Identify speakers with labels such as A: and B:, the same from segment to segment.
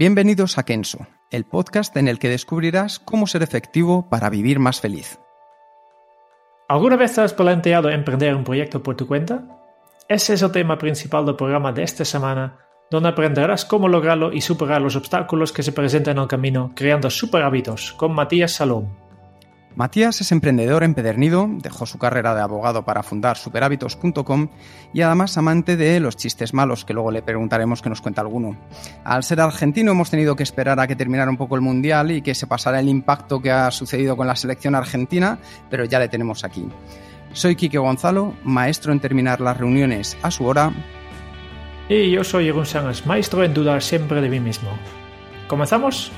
A: Bienvenidos a Kenso, el podcast en el que descubrirás cómo ser efectivo para vivir más feliz.
B: ¿Alguna vez has planteado emprender un proyecto por tu cuenta? Ese es el tema principal del programa de esta semana, donde aprenderás cómo lograrlo y superar los obstáculos que se presentan en el camino creando super hábitos con Matías Salom.
A: Matías es emprendedor empedernido, dejó su carrera de abogado para fundar superhábitos.com y además amante de los chistes malos, que luego le preguntaremos que nos cuenta alguno. Al ser argentino hemos tenido que esperar a que terminara un poco el Mundial y que se pasara el impacto que ha sucedido con la selección argentina, pero ya le tenemos aquí. Soy Quique Gonzalo, maestro en terminar las reuniones a su hora.
B: Y yo soy Jeroen Sánchez, maestro en dudar siempre de mí mismo. ¿Comenzamos?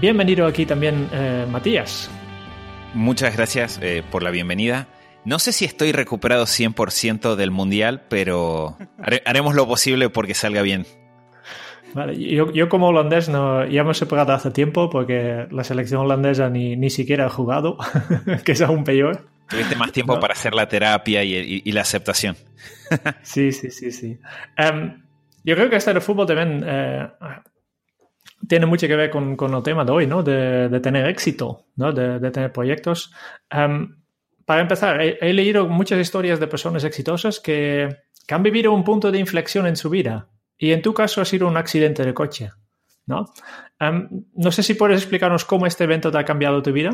B: Bienvenido aquí también, eh, Matías.
C: Muchas gracias eh, por la bienvenida. No sé si estoy recuperado 100% del Mundial, pero haremos lo posible porque salga bien.
B: Vale, yo, yo, como holandés no, ya hemos separado hace tiempo porque la selección holandesa ni, ni siquiera ha jugado, que es aún peor.
C: Tuviste más tiempo para hacer la terapia y, y, la aceptación.
B: sí, sí, sí, sí. Um, yo creo que este del fútbol también eh, tiene mucho que ver con, con, el tema de hoy, ¿no? De, de tener éxito, ¿no? De, de tener proyectos. Um, para empezar, he, leído muchas historias de personas exitosas que, que, han vivido un punto de inflexión en su vida. Y en tu caso ha sido un accidente de coche, ¿no? Um, no sé si puedes explicarnos cómo este evento te ha cambiado tu vida.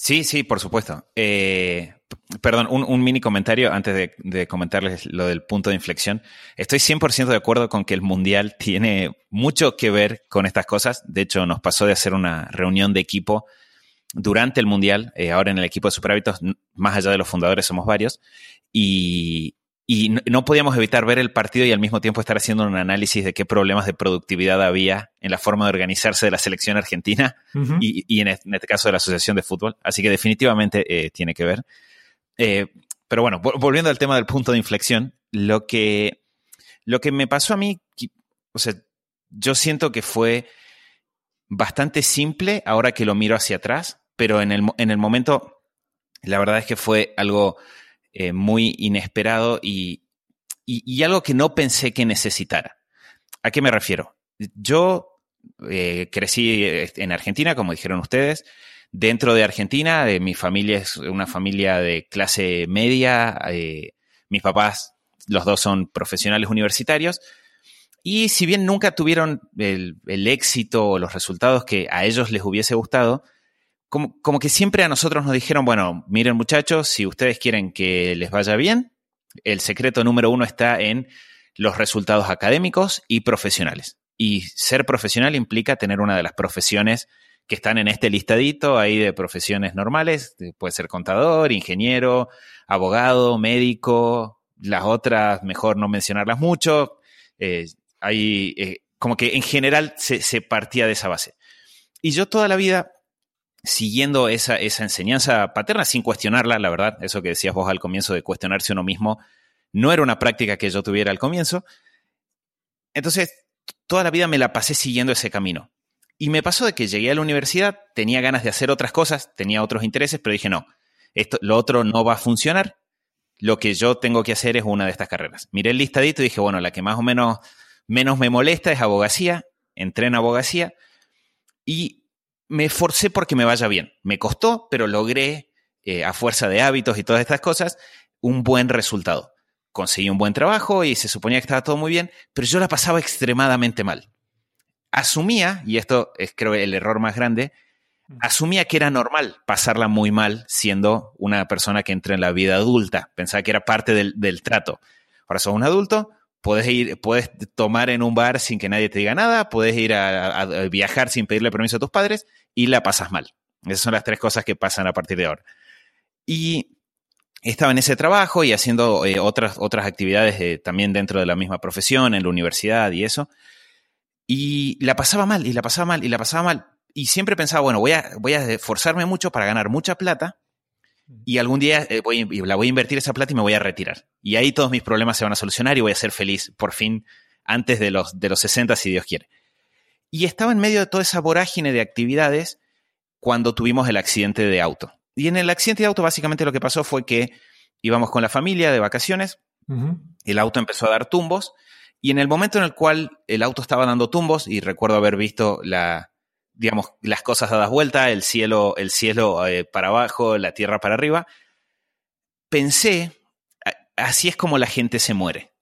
C: Sí, sí, por supuesto. Eh, perdón, un, mini comentario antes de, de, comentarles lo del punto de inflexión. Estoy 100% de acuerdo con que el Mundial tiene mucho que ver con estas cosas. De hecho, nos pasó de hacer una reunión de equipo durante el Mundial. Eh, ahora en el equipo de Superhábitos, más allá de los fundadores, somos varios. Y, y no podíamos evitar ver el partido y al mismo tiempo estar haciendo un análisis de qué problemas de productividad había en la forma de organizarse de la selección argentina uh -huh. y, y en, este, caso de la Asociación de Fútbol. Así que definitivamente eh, tiene que ver. Eh, pero bueno, volviendo al tema del punto de inflexión, lo que, lo que me pasó a mí, o sea, yo siento que fue bastante simple ahora que lo miro hacia atrás, pero en el, en el momento, la verdad es que fue algo eh, muy inesperado y, y, algo que no pensé que necesitara. ¿A qué me refiero? Yo eh, crecí en Argentina, como dijeron ustedes. Dentro de Argentina, eh, mi familia es una familia de clase media. Eh, mis papás, los dos son profesionales universitarios. Y si bien nunca tuvieron el éxito o los resultados que a ellos les hubiese gustado, como, que siempre a nosotros nos dijeron, bueno, miren muchachos, si ustedes quieren que les vaya bien, el secreto número uno está en los resultados académicos y profesionales. Y ser profesional implica tener una de las profesiones que están en este listadito ahí de profesiones normales, puede ser contador, ingeniero, abogado, médico, las otras mejor no mencionarlas mucho, eh, hay, eh, como que en general se partía de esa base. Y yo toda la vida siguiendo esa, enseñanza paterna sin cuestionarla, la verdad, eso que decías vos al comienzo de cuestionarse uno mismo, no era una práctica que yo tuviera al comienzo. Entonces, toda la vida me la pasé siguiendo ese camino. Y me pasó de que llegué a la universidad, tenía ganas de hacer otras cosas, tenía otros intereses, pero dije, no, esto, lo otro no va a funcionar, lo que yo tengo que hacer es una de estas carreras. Miré el listadito y dije, bueno, la que más o menos, menos me molesta es abogacía, entré en abogacía y me esforcé porque me vaya bien. Me costó, pero logré, eh, a fuerza de hábitos y todas estas cosas, un buen resultado. Conseguí un buen trabajo y se suponía que estaba todo muy bien, pero yo la pasaba extremadamente mal. Asumía, y esto es creo el error más grande, asumía que era normal pasarla muy mal siendo una persona que entra en la vida adulta. Pensaba que era parte del, del trato. Ahora sos un adulto, puedes ir, puedes tomar en un bar sin que nadie te diga nada, puedes ir a, a, a, viajar sin pedirle permiso a tus padres y la pasas mal. Esas son las tres cosas que pasan a partir de ahora. Y estaba en ese trabajo y haciendo eh, otras, otras actividades también dentro de la misma profesión, en la universidad y eso. Y la pasaba mal, y la pasaba mal, y la pasaba mal. Y siempre pensaba, bueno, voy a, voy a esforzarme mucho para ganar mucha plata y algún día eh, voy, la voy a invertir esa plata y me voy a retirar. Y ahí todos mis problemas se van a solucionar y voy a ser feliz, por fin, antes de los, de los 60, si Dios quiere. Y estaba en medio de toda esa vorágine de actividades cuando tuvimos el accidente de auto. Y en el accidente de auto básicamente lo que pasó fue que íbamos con la familia de vacaciones, el auto empezó a dar tumbos y en el momento en el cual el auto estaba dando tumbos, y recuerdo haber visto la, digamos, las cosas dadas vuelta, el cielo, el cielo eh, para abajo, la tierra para arriba, pensé, así es como la gente se muere.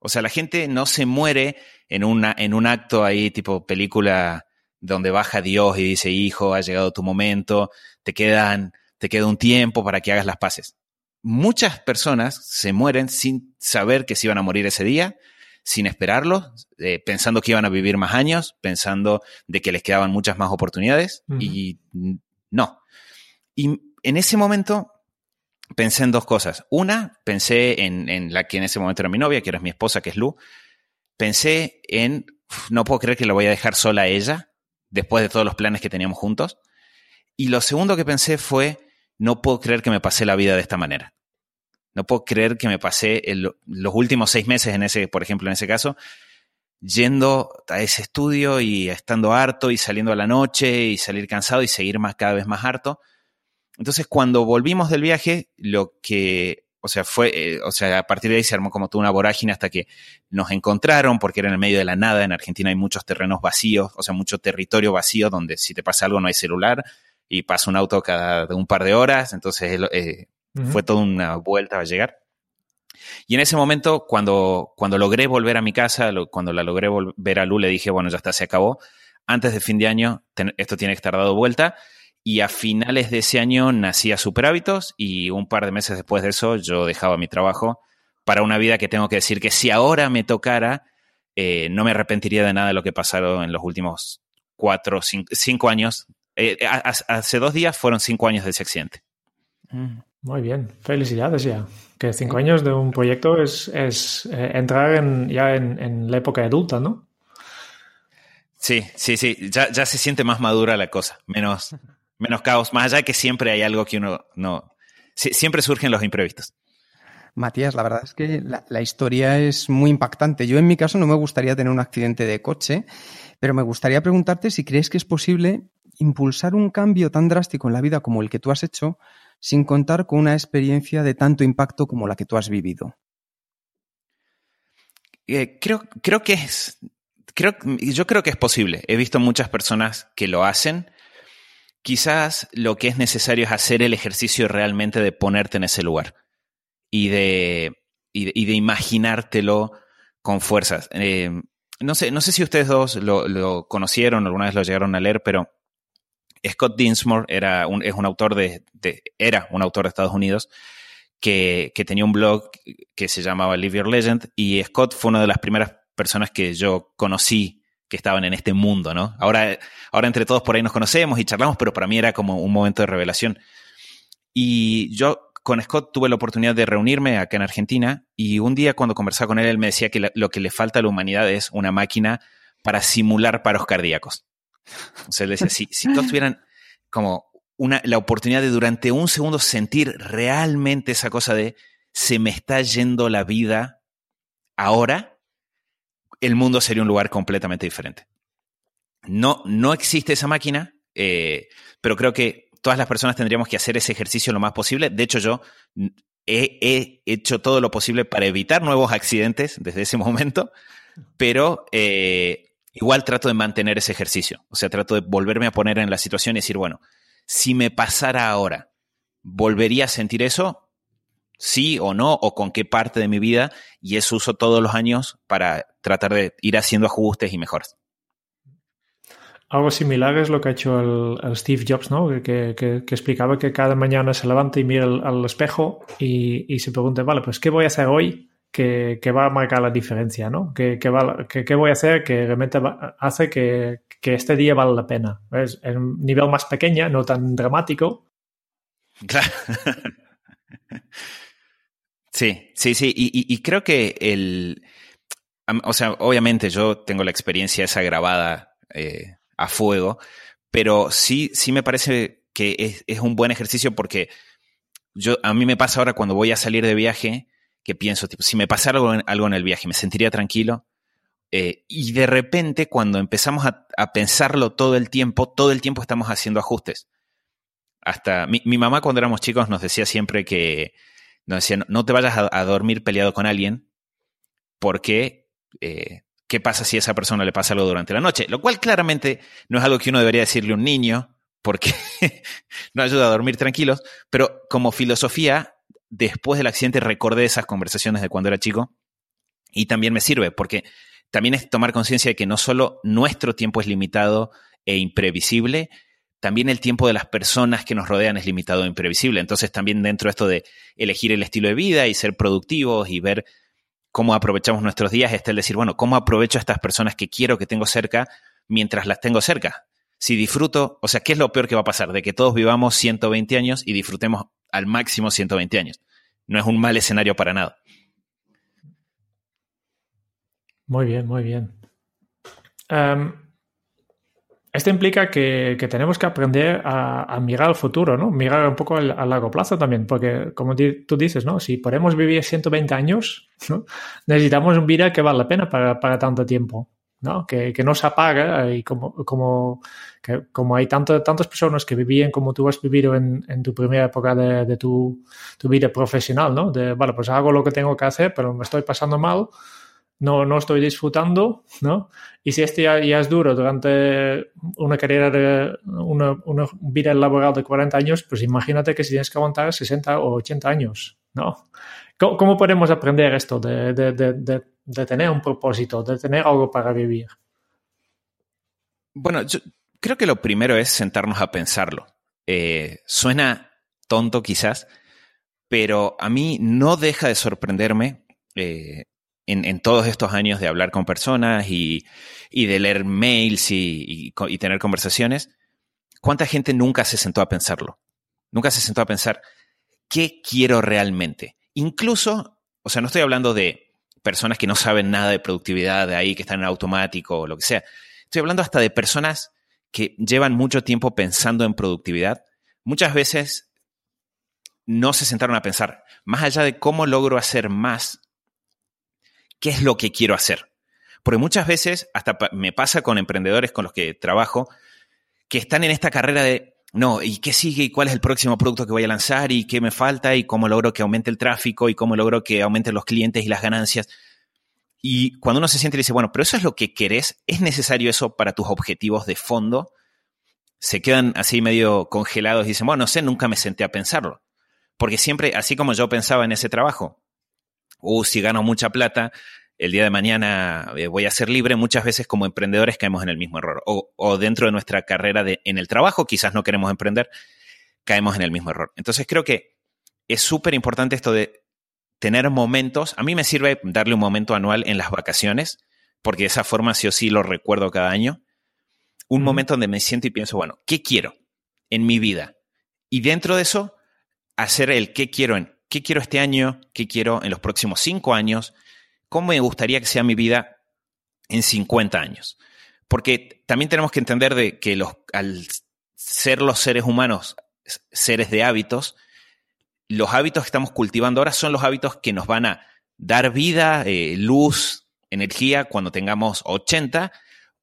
C: O sea, la gente no se muere en, una, en un acto ahí tipo película donde baja Dios y dice, hijo, ha llegado tu momento, te quedan, te queda un tiempo para que hagas las paces. Muchas personas se mueren sin saber que se iban a morir ese día, sin esperarlo, eh, pensando que iban a vivir más años, pensando de que les quedaban muchas más oportunidades y no. Y en ese momento pensé en dos cosas. Una, pensé en, la que en ese momento era mi novia, que era mi esposa, que es Lu. Pensé en, no puedo creer que la voy a dejar sola a ella, después de todos los planes que teníamos juntos. Y lo segundo que pensé fue, no puedo creer que me pasé la vida de esta manera. No puedo creer que me pasé los últimos seis meses en ese, por ejemplo, en ese caso, yendo a ese estudio y estando harto y saliendo a la noche y salir cansado y seguir más, cada vez más harto. Entonces, cuando volvimos del viaje, lo que, o sea, fue, eh, o sea, a partir de ahí se armó como toda una vorágine hasta que nos encontraron, porque era en el medio de la nada. En Argentina hay muchos terrenos vacíos, o sea, mucho territorio vacío donde si te pasa algo no hay celular y pasa un auto cada un par de horas. Entonces, eh, fue toda una vuelta a llegar. Y en ese momento, cuando, cuando logré volver a mi casa, cuando la logré volver a Lu, le dije, bueno, ya está, se acabó. Antes de fin de año, esto tiene que estar dado vuelta. Y a finales de ese año nacía Super Hábitos y un par de meses después de eso yo dejaba mi trabajo para una vida que tengo que decir que si ahora me tocara, eh, no me arrepentiría de nada de lo que pasaron en los últimos cuatro, cinco, cinco años. Eh, hace dos días fueron cinco años de ese accidente.
B: Mm, muy bien, felicidades ya. Que cinco años de un proyecto es, es eh, entrar en, ya en, en, la época adulta, ¿no?
C: Sí, sí, sí, ya, ya se siente más madura la cosa, menos, menos caos, más allá de que siempre hay algo que uno no... siempre surgen los imprevistos.
A: Matías, la verdad es que la, la, historia es muy impactante. Yo en mi caso no me gustaría tener un accidente de coche, pero me gustaría preguntarte si crees que es posible impulsar un cambio tan drástico en la vida como el que tú has hecho sin contar con una experiencia de tanto impacto como la que tú has vivido.
C: Eh, creo, creo que es... Creo, yo creo que es posible. He visto muchas personas que lo hacen quizás lo que es necesario es hacer el ejercicio realmente de ponerte en ese lugar y de, y de, imaginártelo con fuerzas. Eh, no, sé, no sé si ustedes dos lo, lo, conocieron, alguna vez lo llegaron a leer, pero Scott Dinsmore era un, es un autor de, de, era un autor de Estados Unidos que, que tenía un blog que se llamaba Live Your Legend y Scott fue una de las primeras personas que yo conocí que estaban en este mundo, ¿no? Ahora, ahora entre todos por ahí nos conocemos y charlamos, pero para mí era como un momento de revelación. Y yo con Scott tuve la oportunidad de reunirme acá en Argentina y un día cuando conversaba con él, él me decía que lo que le falta a la humanidad es una máquina para simular paros cardíacos. O sea, él decía, si, si todos tuvieran como una, la oportunidad de durante un segundo sentir realmente esa cosa de se me está yendo la vida ahora, el mundo sería un lugar completamente diferente. No, no existe esa máquina, eh, pero creo que todas las personas tendríamos que hacer ese ejercicio lo más posible. De hecho, yo he, hecho todo lo posible para evitar nuevos accidentes desde ese momento, pero eh, igual trato de mantener ese ejercicio. O sea, trato de volverme a poner en la situación y decir, bueno, si me pasara ahora, ¿volvería a sentir eso? Sí o no, o con qué parte de mi vida, y eso uso todos los años para tratar de ir haciendo ajustes y mejoras.
B: Algo similar es lo que ha hecho el, Steve Jobs, ¿no? Que, que, que, explicaba que cada mañana se levanta y mira al, espejo y, y, se pregunta, vale, pues ¿qué voy a hacer hoy que, va a marcar la diferencia, ¿no? ¿Qué, qué voy a hacer que realmente hace que, este día vale la pena? Es en un nivel más pequeño, no tan dramático,
C: Claro. Sí, sí, sí. Y, creo que el. O sea, obviamente yo tengo la experiencia esa grabada eh, a fuego, pero sí, sí me parece que es, un buen ejercicio porque yo, a mí me pasa ahora cuando voy a salir de viaje que pienso, tipo, si me pasara algo en, algo en el viaje, me sentiría tranquilo. Eh, y de repente, cuando empezamos a, a, pensarlo todo el tiempo, todo el tiempo estamos haciendo ajustes. Hasta mi, mi mamá cuando éramos chicos nos decía siempre que nos decía, no, te vayas a, dormir peleado con alguien porque eh, ¿qué pasa si a esa persona le pasa algo durante la noche? Lo cual claramente no es algo que uno debería decirle a un niño porque no ayuda a dormir tranquilos, pero como filosofía, después del accidente recordé esas conversaciones de cuando era chico y también me sirve porque también es tomar conciencia de que no solo nuestro tiempo es limitado e imprevisible, también el tiempo de las personas que nos rodean es limitado e imprevisible. Entonces también dentro de esto de elegir el estilo de vida y ser productivos y ver cómo aprovechamos nuestros días, está el decir, bueno, ¿cómo aprovecho a estas personas que quiero que tengo cerca mientras las tengo cerca? Si disfruto, o sea, ¿qué es lo peor que va a pasar? De que todos vivamos 120 años y disfrutemos al máximo 120 años. No es un mal escenario para nada.
B: Muy bien, muy bien. Em, esto implica que, tenemos que aprender a, mirar al futuro, ¿no? Mirar un poco a largo plazo también, porque como tú dices, ¿no? Si podemos vivir 120 años, necesitamos un vida que vale la pena para, tanto tiempo, ¿no? Que, no se apaga y como, como, como hay tanto, tantas personas que vivían como tú has vivido en, tu primera época de, tu, tu, vida profesional, ¿no? De, bueno, pues hago lo que tengo que hacer, pero me estoy pasando mal, no, no estoy disfrutando, ¿no? Y si este ya, es duro durante una carrera de una, vida laboral de 40 años, pues imagínate que si tienes que aguantar 60 o 80 años, ¿no? ¿Cómo, podemos aprender esto de, de, tener un propósito, de tener algo para vivir?
C: Bueno, yo creo que lo primero es sentarnos a pensarlo. Eh, suena tonto quizás, pero a mí no deja de sorprenderme eh, en, todos estos años de hablar con personas y, de leer mails y, tener conversaciones, ¿cuánta gente nunca se sentó a pensarlo? Nunca se sentó a pensar, ¿qué quiero realmente? Incluso, o sea, no estoy hablando de personas que no saben nada de productividad, de ahí, que están en automático o lo que sea. Estoy hablando hasta de personas que llevan mucho tiempo pensando en productividad. Muchas veces no se sentaron a pensar, más allá de cómo logro hacer más qué es lo que quiero hacer. Porque muchas veces, hasta me pasa con emprendedores con los que trabajo, que están en esta carrera de, no, ¿y qué sigue? ¿Y cuál es el próximo producto que voy a lanzar? ¿Y qué me falta? ¿Y cómo logro que aumente el tráfico? ¿Y cómo logro que aumenten los clientes y las ganancias? Y cuando uno se siente y dice, bueno, pero eso es lo que querés, ¿es necesario eso para tus objetivos de fondo? Se quedan así medio congelados y dicen, bueno, no sé, nunca me senté a pensarlo. Porque siempre, así como yo pensaba en ese trabajo, uh, si gano mucha plata, el día de mañana eh, voy a ser libre, muchas veces como emprendedores caemos en el mismo error. O, dentro de nuestra carrera de, en el trabajo, quizás no queremos emprender, caemos en el mismo error. Entonces creo que es súper importante esto de tener momentos. A mí me sirve darle un momento anual en las vacaciones, porque de esa forma sí o sí lo recuerdo cada año. Un momento donde me siento y pienso, bueno, ¿qué quiero en mi vida? Y dentro de eso, hacer el qué quiero en qué quiero este año, qué quiero en los próximos cinco años, cómo me gustaría que sea mi vida en 50 años. Porque también tenemos que entender de que los, al ser los seres humanos seres de hábitos, los hábitos que estamos cultivando ahora son los hábitos que nos van a dar vida, eh, luz, energía cuando tengamos 80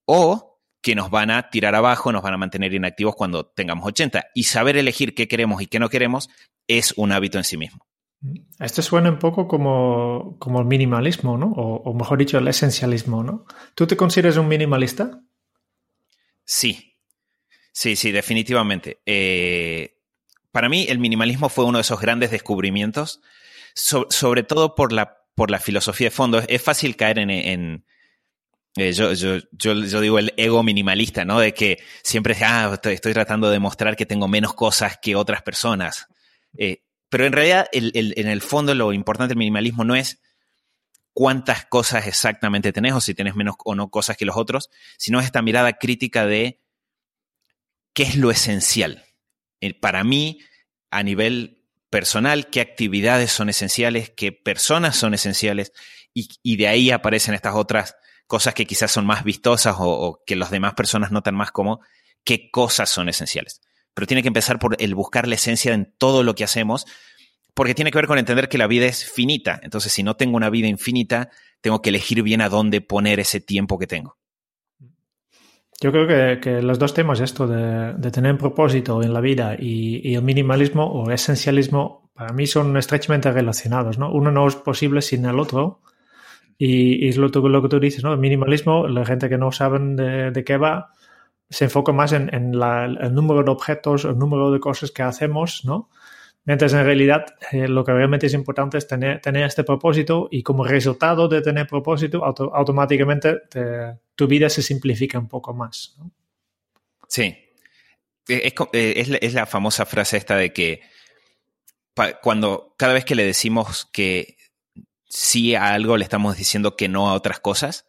C: o que nos van a tirar abajo, nos van a mantener inactivos cuando tengamos 80. Y saber elegir qué queremos y qué no queremos es un hábito en sí mismo.
B: Esto suena un poco como, como el minimalismo, ¿no? O, mejor dicho, el esencialismo, ¿no? ¿Tú te consideras un minimalista?
C: Sí, sí, sí, definitivamente. Eh, para mí el minimalismo fue uno de esos grandes descubrimientos, sobre todo por la, por la filosofía de fondo. Es, fácil caer en... Eh, yo, yo, yo, digo el ego minimalista, ¿no? De que siempre ah, estoy, tratando de demostrar que tengo menos cosas que otras personas. Eh, pero en realidad, en el fondo, lo importante del minimalismo no es cuántas cosas exactamente tenés o si tenés menos o no cosas que los otros, sino es esta mirada crítica de qué es lo esencial. Eh, para mí, a nivel personal qué actividades son esenciales, qué personas son esenciales y, de ahí aparecen estas otras cosas que quizás son más vistosas o, o que las demás personas notan más como qué cosas son esenciales. Pero tiene que empezar por el buscar la esencia en todo lo que hacemos, porque tiene que ver con entender que la vida es finita. Entonces, si no tengo una vida infinita, tengo que elegir bien a dónde poner ese tiempo que tengo.
B: Yo creo que, los dos temas, esto de, tener un propósito en la vida y, el minimalismo o esencialismo, para mí son estrechamente relacionados. ¿no? Uno no es posible sin el otro. Y, es lo, lo, que tú dices, ¿no? El minimalismo, la gente que no sabe de, qué va, se enfoca más en, el número de objetos, el número de cosas que hacemos, ¿no? Mientras en realidad eh, lo que realmente es importante es tener, este propósito y como resultado de tener propósito, automáticamente tu vida se simplifica un poco más.
C: Sí. Eh, es, es, la, famosa frase esta de que cuando cada vez que le decimos que sí a algo, le estamos diciendo que no a otras cosas.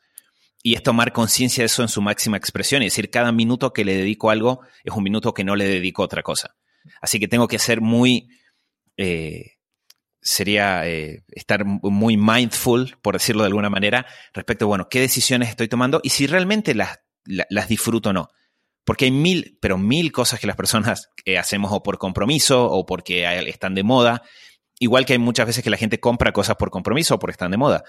C: Y es tomar conciencia de eso en su máxima expresión y decir, cada minuto que le dedico a algo es un minuto que no le dedico a otra cosa. Así que tengo que ser muy eh, sería eh, estar muy mindful, por decirlo de alguna manera, respecto a, bueno, qué decisiones estoy tomando y si realmente las, las, disfruto o no. Porque hay mil, pero mil cosas que las personas hacemos o por compromiso o porque están de moda. Igual que hay muchas veces que la gente compra cosas por compromiso o porque están de moda.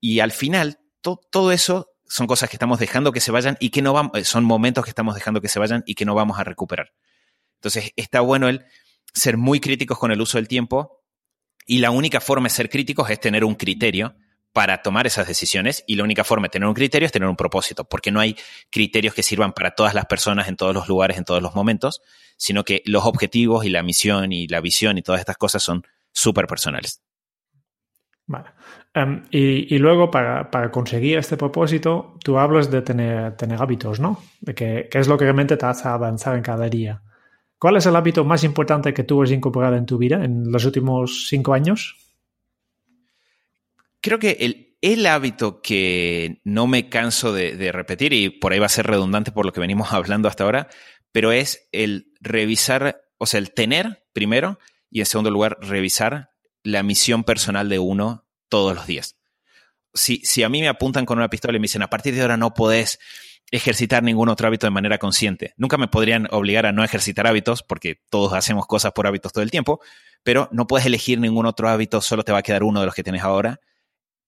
C: Y al final, todo eso son cosas que estamos dejando que se vayan y que no vamos, son momentos que estamos dejando que se vayan y que no vamos a recuperar. Entonces, está bueno el ser muy críticos con el uso del tiempo y la única forma de ser críticos es tener un criterio para tomar esas decisiones y la única forma de tener un criterio es tener un propósito, porque no hay criterios que sirvan para todas las personas en todos los lugares, en todos los momentos, sino que los objetivos y la misión y la visión y todas estas cosas son súper personales.
B: Vale. Em, y, luego, para, conseguir este propósito, tú hablas de tener, tener hábitos, ¿no? De que, es lo que realmente te hace avanzar en cada día. ¿Cuál es el hábito más importante que tú has incorporado en tu vida en los últimos cinco años?
C: Creo que el, hábito que no me canso de, repetir, y por ahí va a ser redundante por lo que venimos hablando hasta ahora, pero es el revisar, o sea, el tener primero y en segundo lugar, revisar la misión personal de uno todos los días. Si, si a mí me apuntan con una pistola y me dicen, a partir de ahora no podés ejercitar ningún otro hábito de manera consciente. Nunca me podrían obligar a no ejercitar hábitos, porque todos hacemos cosas por hábitos todo el tiempo, pero no puedes elegir ningún otro hábito, solo te va a quedar uno de los que tienes ahora.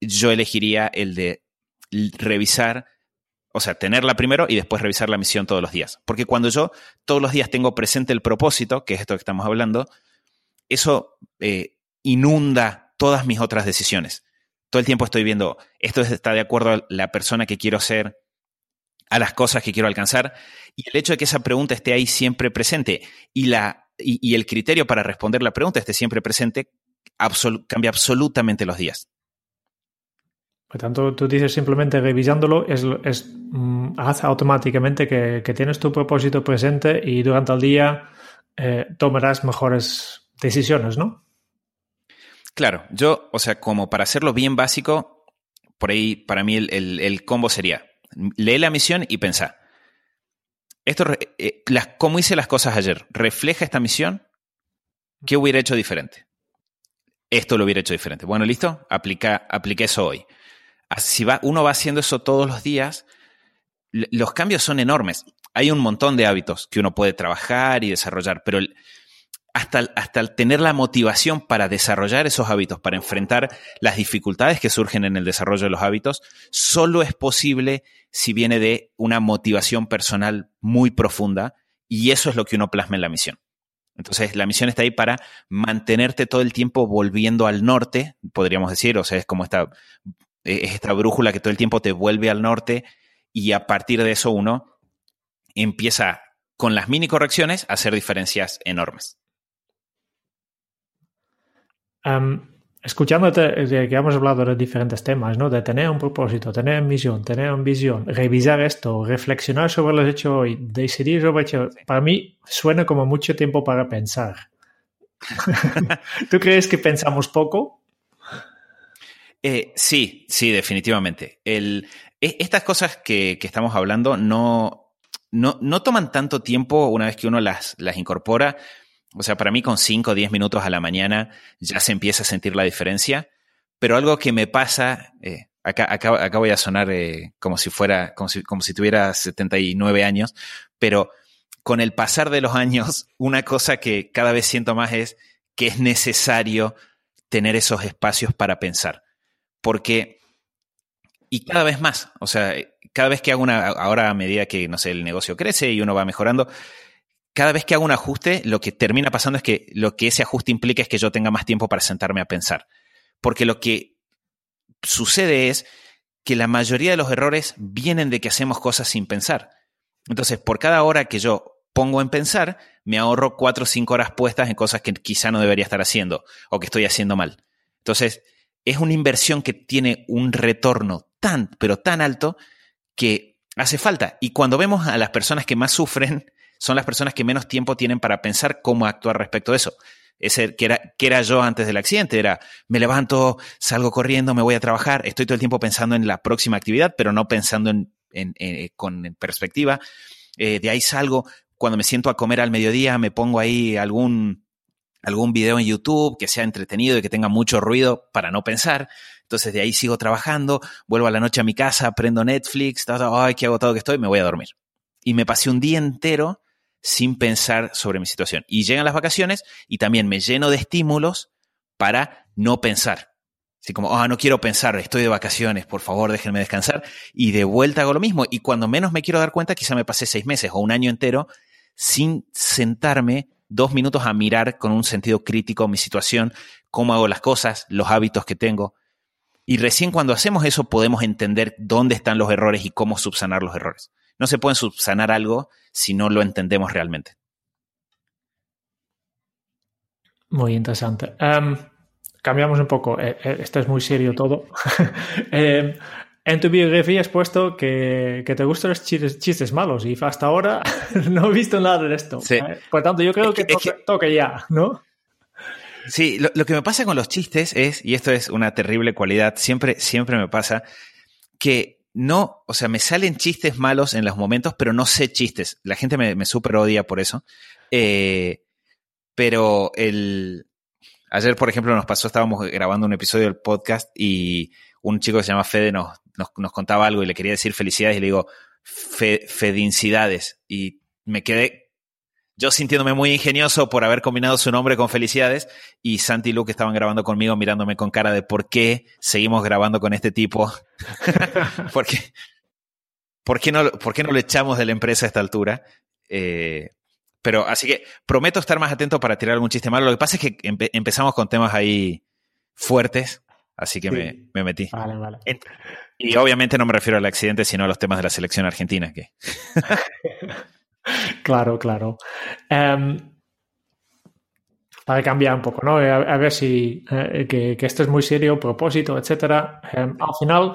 C: Yo elegiría el de revisar, o sea, tenerla primero y después revisar la misión todos los días. Porque cuando yo todos los días tengo presente el propósito, que es esto que estamos hablando, eso eh, inunda todas mis otras decisiones. Todo el tiempo estoy viendo, esto está de acuerdo a la persona que quiero ser, a las cosas que quiero alcanzar. Y el hecho de que esa pregunta esté ahí siempre presente y, la, y, el criterio para responder la pregunta esté siempre presente cambia absolutamente los días.
B: Por tanto, tú dices simplemente revisándolo, es, es mm, hace automáticamente que, tienes tu propósito presente y durante el día eh, tomarás mejores decisiones, ¿no?
C: Claro, yo, o sea, como para hacerlo bien básico, por ahí para mí el combo sería lee la misión y pensá. Esto, eh, las, ¿Cómo hice las cosas ayer? ¿Refleja esta misión? ¿Qué hubiera hecho diferente? Esto lo hubiera hecho diferente. Bueno, listo, aplica, apliqué eso hoy. Si va, uno va haciendo eso todos los días, los cambios son enormes. Hay un montón de hábitos que uno puede trabajar y desarrollar, pero el, hasta, hasta tener la motivación para desarrollar esos hábitos, para enfrentar las dificultades que surgen en el desarrollo de los hábitos, solo es posible si viene de una motivación personal muy profunda y eso es lo que uno plasma en la misión. Entonces, la misión está ahí para mantenerte todo el tiempo volviendo al norte, podríamos decir, o sea, es como esta, es esta brújula que todo el tiempo te vuelve al norte y a partir de eso uno empieza con las mini correcciones a hacer diferencias enormes
B: escuchándote, que hemos hablado de diferentes temas, ¿no? De tener un propósito, tener misión, tener una visión, revisar esto, reflexionar sobre lo hecho hoy, decidir sobre hecho. Para mí suena como mucho tiempo para pensar. ¿Tú crees que pensamos poco?
C: Eh, sí, sí, definitivamente. El, e, estas cosas que, que estamos hablando no, no, no, toman tanto tiempo una vez que uno las, las incorpora O sea, para mí con 5 o 10 minutos a la mañana ya se empieza a sentir la diferencia. Pero algo que me pasa, eh, acá, acá, voy a sonar eh, como si fuera, como si, como si tuviera 79 años, pero con el pasar de los años, una cosa que cada vez siento más es que es necesario tener esos espacios para pensar. Porque, y cada vez más, o sea, cada vez que hago una, ahora a medida que, no sé, el negocio crece y uno va mejorando, cada vez que hago un ajuste, lo que termina pasando es que lo que ese ajuste implica es que yo tenga más tiempo para sentarme a pensar. Porque lo que sucede es que la mayoría de los errores vienen de que hacemos cosas sin pensar. Entonces, por cada hora que yo pongo en pensar, me ahorro cuatro o cinco horas puestas en cosas que quizá no debería estar haciendo o que estoy haciendo mal. Entonces, es una inversión que tiene un retorno tan, pero tan alto que hace falta. Y cuando vemos a las personas que más sufren, son las personas que menos tiempo tienen para pensar cómo actuar respecto a eso. Ese que era, que era yo antes del accidente, era me levanto, salgo corriendo, me voy a trabajar, estoy todo el tiempo pensando en la próxima actividad, pero no pensando en, eh, con perspectiva. Eh, de ahí salgo, cuando me siento a comer al mediodía, me pongo ahí algún, algún video en YouTube que sea entretenido y que tenga mucho ruido para no pensar. Entonces de ahí sigo trabajando, vuelvo a la noche a mi casa, prendo Netflix, ay, qué agotado que estoy, me voy a dormir. Y me pasé un día entero sin pensar sobre mi situación. Y llegan las vacaciones y también me lleno de estímulos para no pensar. Así como, ah, no quiero pensar, estoy de vacaciones, por favor, déjenme descansar. Y de vuelta hago lo mismo. Y cuando menos me quiero dar cuenta, quizá me pasé seis meses o un año entero sin sentarme dos minutos a mirar con un sentido crítico mi situación, cómo hago las cosas, los hábitos que tengo. Y recién cuando hacemos eso podemos entender dónde están los errores y cómo subsanar los errores. No se puede subsanar algo si no lo entendemos realmente.
B: Muy interesante. Em, cambiamos un poco. Eh, eh, esto es muy serio todo. Em, en tu biografía has puesto que, te gustan los chistes, malos y hasta ahora no he visto nada de esto. Eh, por tanto, yo creo que, toque, ya, ¿no?
C: Sí, lo, lo, que me pasa con los chistes es, y esto es una terrible cualidad, siempre, siempre me pasa, que no, o sea, me salen chistes malos en los momentos, pero no sé chistes. La gente me, me super odia por eso. Eh, pero el. Ayer, por ejemplo, nos pasó, estábamos grabando un episodio del podcast y un chico que se llama Fede nos, nos, contaba algo y le quería decir felicidades y le digo, Fedincidades. Y me quedé yo sintiéndome muy ingenioso por haber combinado su nombre con felicidades y Santi y Luke estaban grabando conmigo mirándome con cara de por qué seguimos grabando con este tipo. ¿Por, qué, por, qué no, ¿Por qué no lo echamos de la empresa a esta altura? Eh, pero así que prometo estar más atento para tirar algún chiste malo. Lo que pasa es que empezamos con temas ahí fuertes, así que me, me, metí.
B: Vale, vale.
C: Y obviamente no me refiero al accidente, sino a los temas de la selección argentina. Que
B: claro, claro. Em, para cambiar un poco, ¿no? A, ver si eh, que, esto es muy serio, propósito, etcétera. Em, al final,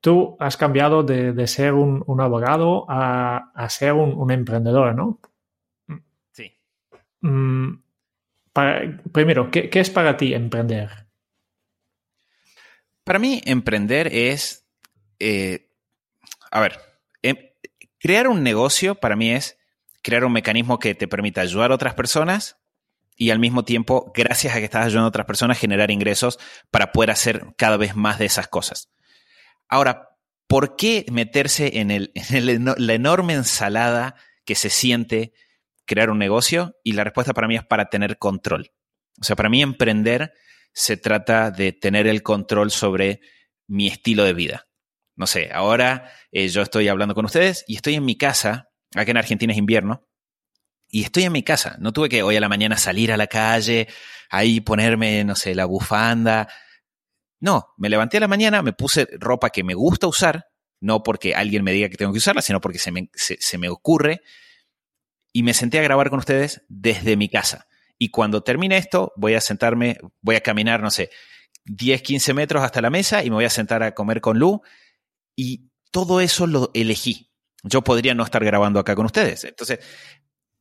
B: tú has cambiado de, ser un, abogado a, ser un, emprendedor, ¿no?
C: Sí.
B: Mm, primero, ¿qué, es para ti emprender?
C: Para mí, emprender es. Eh, a ver, em, crear un negocio para mí es crear un mecanismo que te permita ayudar a otras personas y al mismo tiempo, gracias a que estás ayudando a otras personas, generar ingresos para poder hacer cada vez más de esas cosas. Ahora, ¿por qué meterse en, el, la enorme ensalada que se siente crear un negocio? Y la respuesta para mí es para tener control. O sea, para mí emprender se trata de tener el control sobre mi estilo de vida. No sé, ahora eh, yo estoy hablando con ustedes y estoy en mi casa Acá en Argentina es invierno. Y estoy en mi casa. No tuve que hoy a la mañana salir a la calle, ahí ponerme, no sé, la bufanda. No, me levanté a la mañana, me puse ropa que me gusta usar, no porque alguien me diga que tengo que usarla, sino porque se me, se, me ocurre. Y me senté a grabar con ustedes desde mi casa. Y cuando termine esto, voy a sentarme, voy a caminar, no sé, 10, 15 metros hasta la mesa y me voy a sentar a comer con Lu. Y todo eso lo elegí yo podría no estar grabando acá con ustedes. Entonces,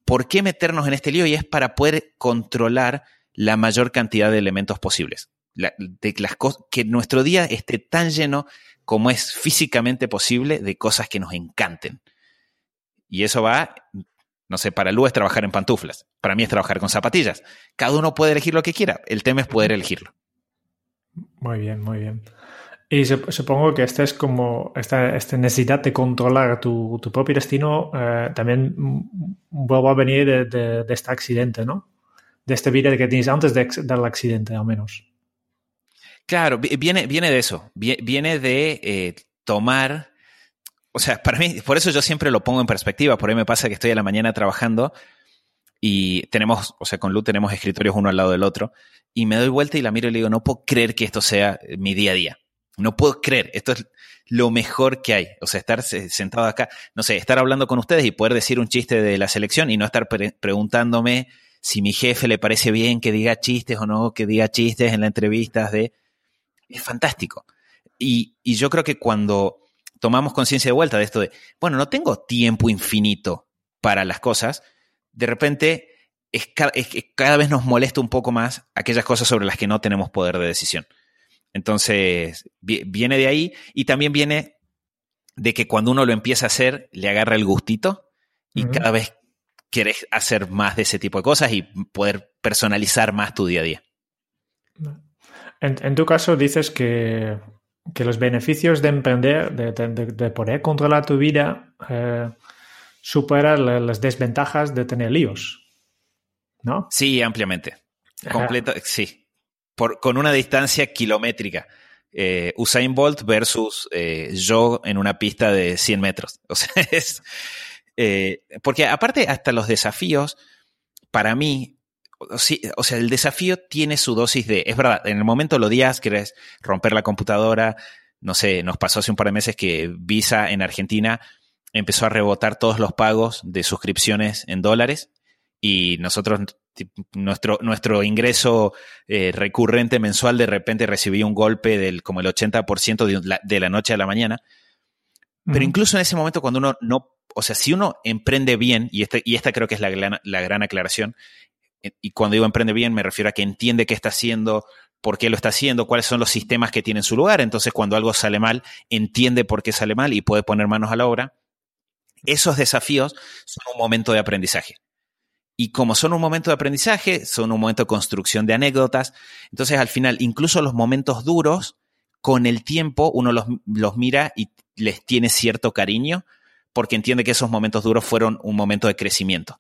C: ¿por qué meternos en este lío? Y es para poder controlar la mayor cantidad de elementos posibles. de las que nuestro día esté tan lleno como es físicamente posible de cosas que nos encanten. Y eso va No sé, para Lu es trabajar en pantuflas. Para mí es trabajar con zapatillas. Cada uno puede elegir lo que quiera. El tema es poder elegirlo.
B: Muy bien, muy bien. Y supongo que esta es como esta, esta necesidad de controlar tu, tu propio destino eh, también vuelve a venir de, de, este accidente, ¿no? De este vida que tienes antes de, del accidente, al menos.
C: Claro, viene, viene de eso. Viene de eh, tomar. O sea, para mí, por eso yo siempre lo pongo en perspectiva. Por ahí me pasa que estoy a la mañana trabajando y tenemos, o sea, con Lu tenemos escritorios uno al lado del otro. Y me doy vuelta y la miro y le digo, no puedo creer que esto sea mi día a día no puedo creer, esto es lo mejor que hay. O sea, estar sentado acá, no sé, estar hablando con ustedes y poder decir un chiste de la selección y no estar preguntándome si mi jefe le parece bien que diga chistes o no, que diga chistes en las entrevistas de... Es fantástico. Y, yo creo que cuando tomamos conciencia de vuelta de esto de, bueno, no tengo tiempo infinito para las cosas, de repente es, cada vez nos molesta un poco más aquellas cosas sobre las que no tenemos poder de decisión. Entonces, viene de ahí y también viene de que cuando uno lo empieza a hacer, le agarra el gustito y cada vez quieres hacer más de ese tipo de cosas y poder personalizar más tu día a día.
B: En, tu caso dices que, los beneficios de emprender, de, poder controlar tu vida, eh, superan las desventajas de tener líos, ¿no?
C: Sí, ampliamente. Completo, sí con una distancia kilométrica. Eh, Usain Bolt versus eh, yo en una pista de 100 metros. O sea, es. Eh, porque aparte, hasta los desafíos, para mí, o sea, el desafío tiene su dosis de. Es verdad, en el momento lo días querés romper la computadora. No sé, nos pasó hace un par de meses que Visa en Argentina empezó a rebotar todos los pagos de suscripciones en dólares y nosotros nuestro, nuestro ingreso eh, recurrente mensual de repente recibió un golpe del como el 80% de la, de la noche a la mañana. Pero incluso en ese momento cuando uno no, o sea, si uno emprende bien, y, este, y esta creo que es la gran, la gran aclaración, eh, y cuando digo emprende bien me refiero a que entiende qué está haciendo, por qué lo está haciendo, cuáles son los sistemas que tiene en su lugar, entonces cuando algo sale mal, entiende por qué sale mal y puede poner manos a la obra. Esos desafíos son un momento de aprendizaje. Y como son un momento de aprendizaje, son un momento de construcción de anécdotas, entonces al final, incluso los momentos duros, con el tiempo uno los, mira y les tiene cierto cariño, porque entiende que esos momentos duros fueron un momento de crecimiento.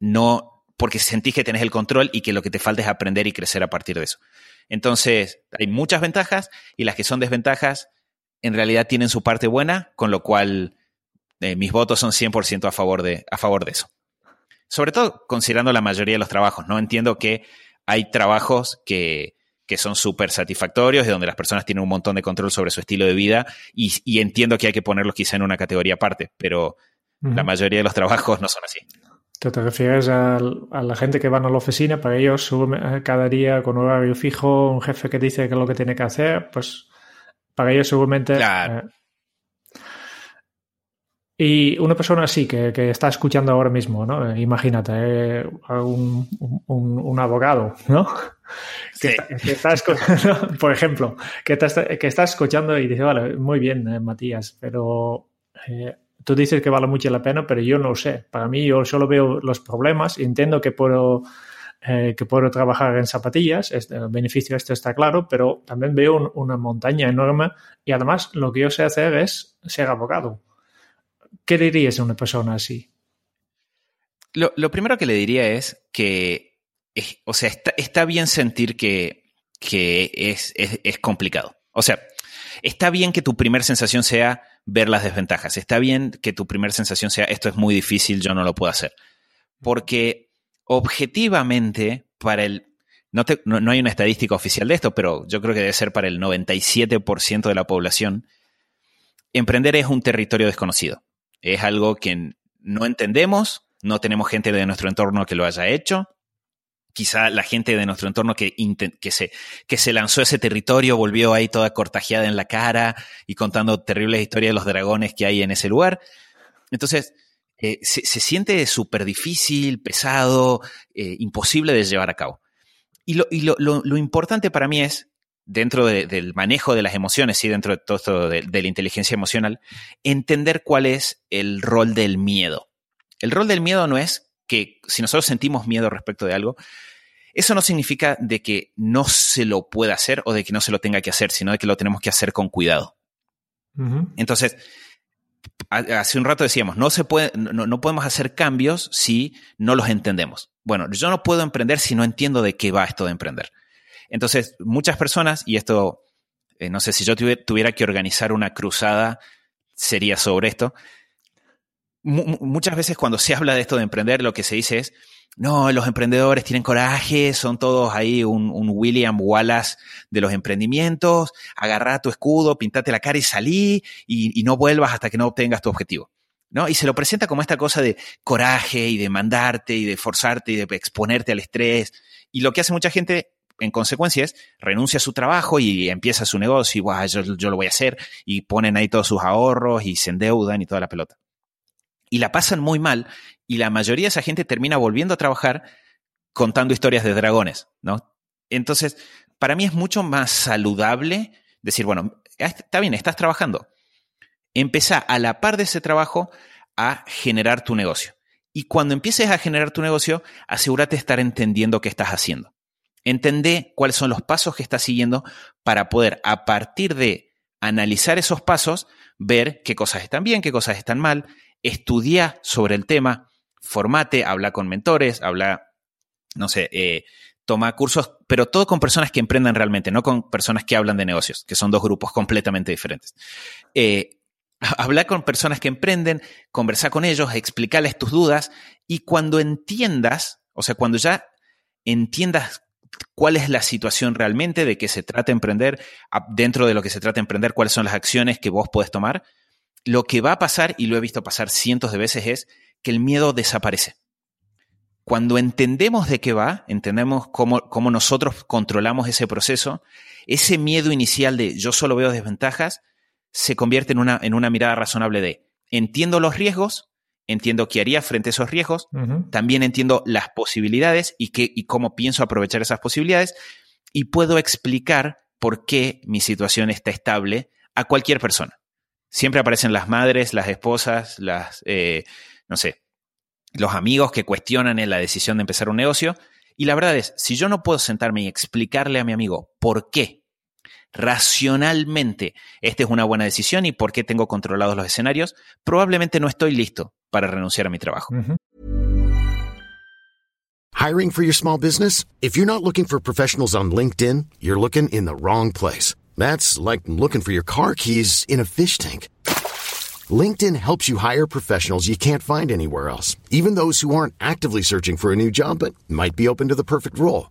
C: No porque sentís que tenés el control y que lo que te falta es aprender y crecer a partir de eso. Entonces, hay muchas ventajas y las que son desventajas en realidad tienen su parte buena, con lo cual eh, mis votos son 100% a favor, de, a favor de eso sobre todo considerando la mayoría de los trabajos, ¿no? Entiendo que hay trabajos que, son súper satisfactorios y donde las personas tienen un montón de control sobre su estilo de vida y, entiendo que hay que ponerlos quizá en una categoría aparte, pero la mayoría de los trabajos no son así.
B: ¿Te, te refieres a, la gente que van a la oficina? Para ellos, cada día con horario fijo, un jefe que dice que es lo que tiene que hacer, pues para ellos seguramente...
C: Claro. Eh,
B: y una persona así que, que, está escuchando ahora mismo, ¿no? Eh, imagínate, eh, un, un, abogado, ¿no? Que, está, escuchando, por ejemplo, que, que está escuchando y dice, vale, muy bien, eh, Matías, pero tú dices que vale mucho la pena, pero yo no lo sé. Para mí, yo solo veo los problemas entiendo que puedo, que puedo trabajar en zapatillas, el beneficio esto está claro, pero también veo una montaña enorme y además lo que yo sé hacer es ser abogado. ¿Qué dirías a una persona así?
C: Lo, primero que le diría es que, o sea, está, bien sentir que, es, complicado. O sea, está bien que tu primera sensación sea ver las desventajas. Está bien que tu primera sensación sea esto es muy difícil, yo no lo puedo hacer. Porque objetivamente, para el. No, no, hay una estadística oficial de esto, pero yo creo que debe ser para el 97% de la población. Emprender es un territorio desconocido. Es algo que no entendemos, no tenemos gente de nuestro entorno que lo haya hecho. Quizá la gente de nuestro entorno que, que, se, que se lanzó a ese territorio volvió ahí toda cortajeada en la cara y contando terribles historias de los dragones que hay en ese lugar. Entonces, eh, se, siente súper difícil, pesado, eh, imposible de llevar a cabo. Y, lo, y lo, lo, importante para mí es dentro del manejo de las emociones y dentro de todo esto de, la inteligencia emocional, entender cuál es el rol del miedo. El rol del miedo no es que si nosotros sentimos miedo respecto de algo, eso no significa de que no se lo pueda hacer o de que no se lo tenga que hacer, sino de que lo tenemos que hacer con cuidado. Entonces, hace un rato decíamos, no, se puede, no, podemos hacer cambios si no los entendemos. Bueno, yo no puedo emprender si no entiendo de qué va esto de emprender. Entonces, muchas personas, y esto, eh, no sé, si yo tuviera que organizar una cruzada, sería sobre esto. muchas veces cuando se habla de esto de emprender, lo que se dice es, no, los emprendedores tienen coraje, son todos ahí un, William Wallace de los emprendimientos, agarra tu escudo, pintate la cara y salí y, no vuelvas hasta que no obtengas tu objetivo. ¿no? Y se lo presenta como esta cosa de coraje y de mandarte y de forzarte y de exponerte al estrés. Y lo que hace mucha gente en consecuencia es renuncia a su trabajo y empieza su negocio y yo, yo lo voy a hacer y ponen ahí todos sus ahorros y se endeudan y toda la pelota. Y la pasan muy mal y la mayoría de esa gente termina volviendo a trabajar contando historias de dragones, ¿no? Entonces, para mí es mucho más saludable decir, bueno, está bien, estás trabajando. Empezá a la par de ese trabajo a generar tu negocio. Y cuando empieces a generar tu negocio, asegúrate de estar entendiendo qué estás haciendo. Entendé cuáles son los pasos que estás siguiendo para poder, a partir de analizar esos pasos, ver qué cosas están bien, qué cosas están mal, estudia sobre el tema, formate, habla con mentores, habla, no sé, eh, toma cursos, pero todo con personas que emprendan realmente, no con personas que hablan de negocios, que son dos grupos completamente diferentes. Eh, habla con personas que emprenden, conversa con ellos, explicarles tus dudas y cuando entiendas, o sea, cuando ya entiendas cuál es la situación realmente, de qué se trata emprender, dentro de lo que se trata emprender, cuáles son las acciones que vos podés tomar, lo que va a pasar, y lo he visto pasar cientos de veces, es que el miedo desaparece. Cuando entendemos de qué va, entendemos cómo, cómo nosotros controlamos ese proceso, ese miedo inicial de yo solo veo desventajas se convierte en una, en una mirada razonable de entiendo los riesgos, entiendo qué haría frente a esos riesgos, también entiendo las posibilidades y, qué, y cómo pienso aprovechar esas posibilidades y puedo explicar por qué mi situación está estable a cualquier persona. Siempre aparecen las madres, las esposas, las, eh, no sé, los amigos que cuestionan la decisión de empezar un negocio. Y la verdad es, si yo no puedo sentarme y explicarle a mi amigo por qué racionalmente esta es una buena decisión y por qué tengo controlados los escenarios, probablemente no estoy listo para renunciar a mi trabajo.
D: Hiring for your small business? If you're not looking for professionals on LinkedIn, you're looking in the wrong place. That's like looking for your car keys in a fish tank. LinkedIn helps you hire professionals you can't find anywhere else, even those who aren't actively searching for a new job but might be open to the perfect role.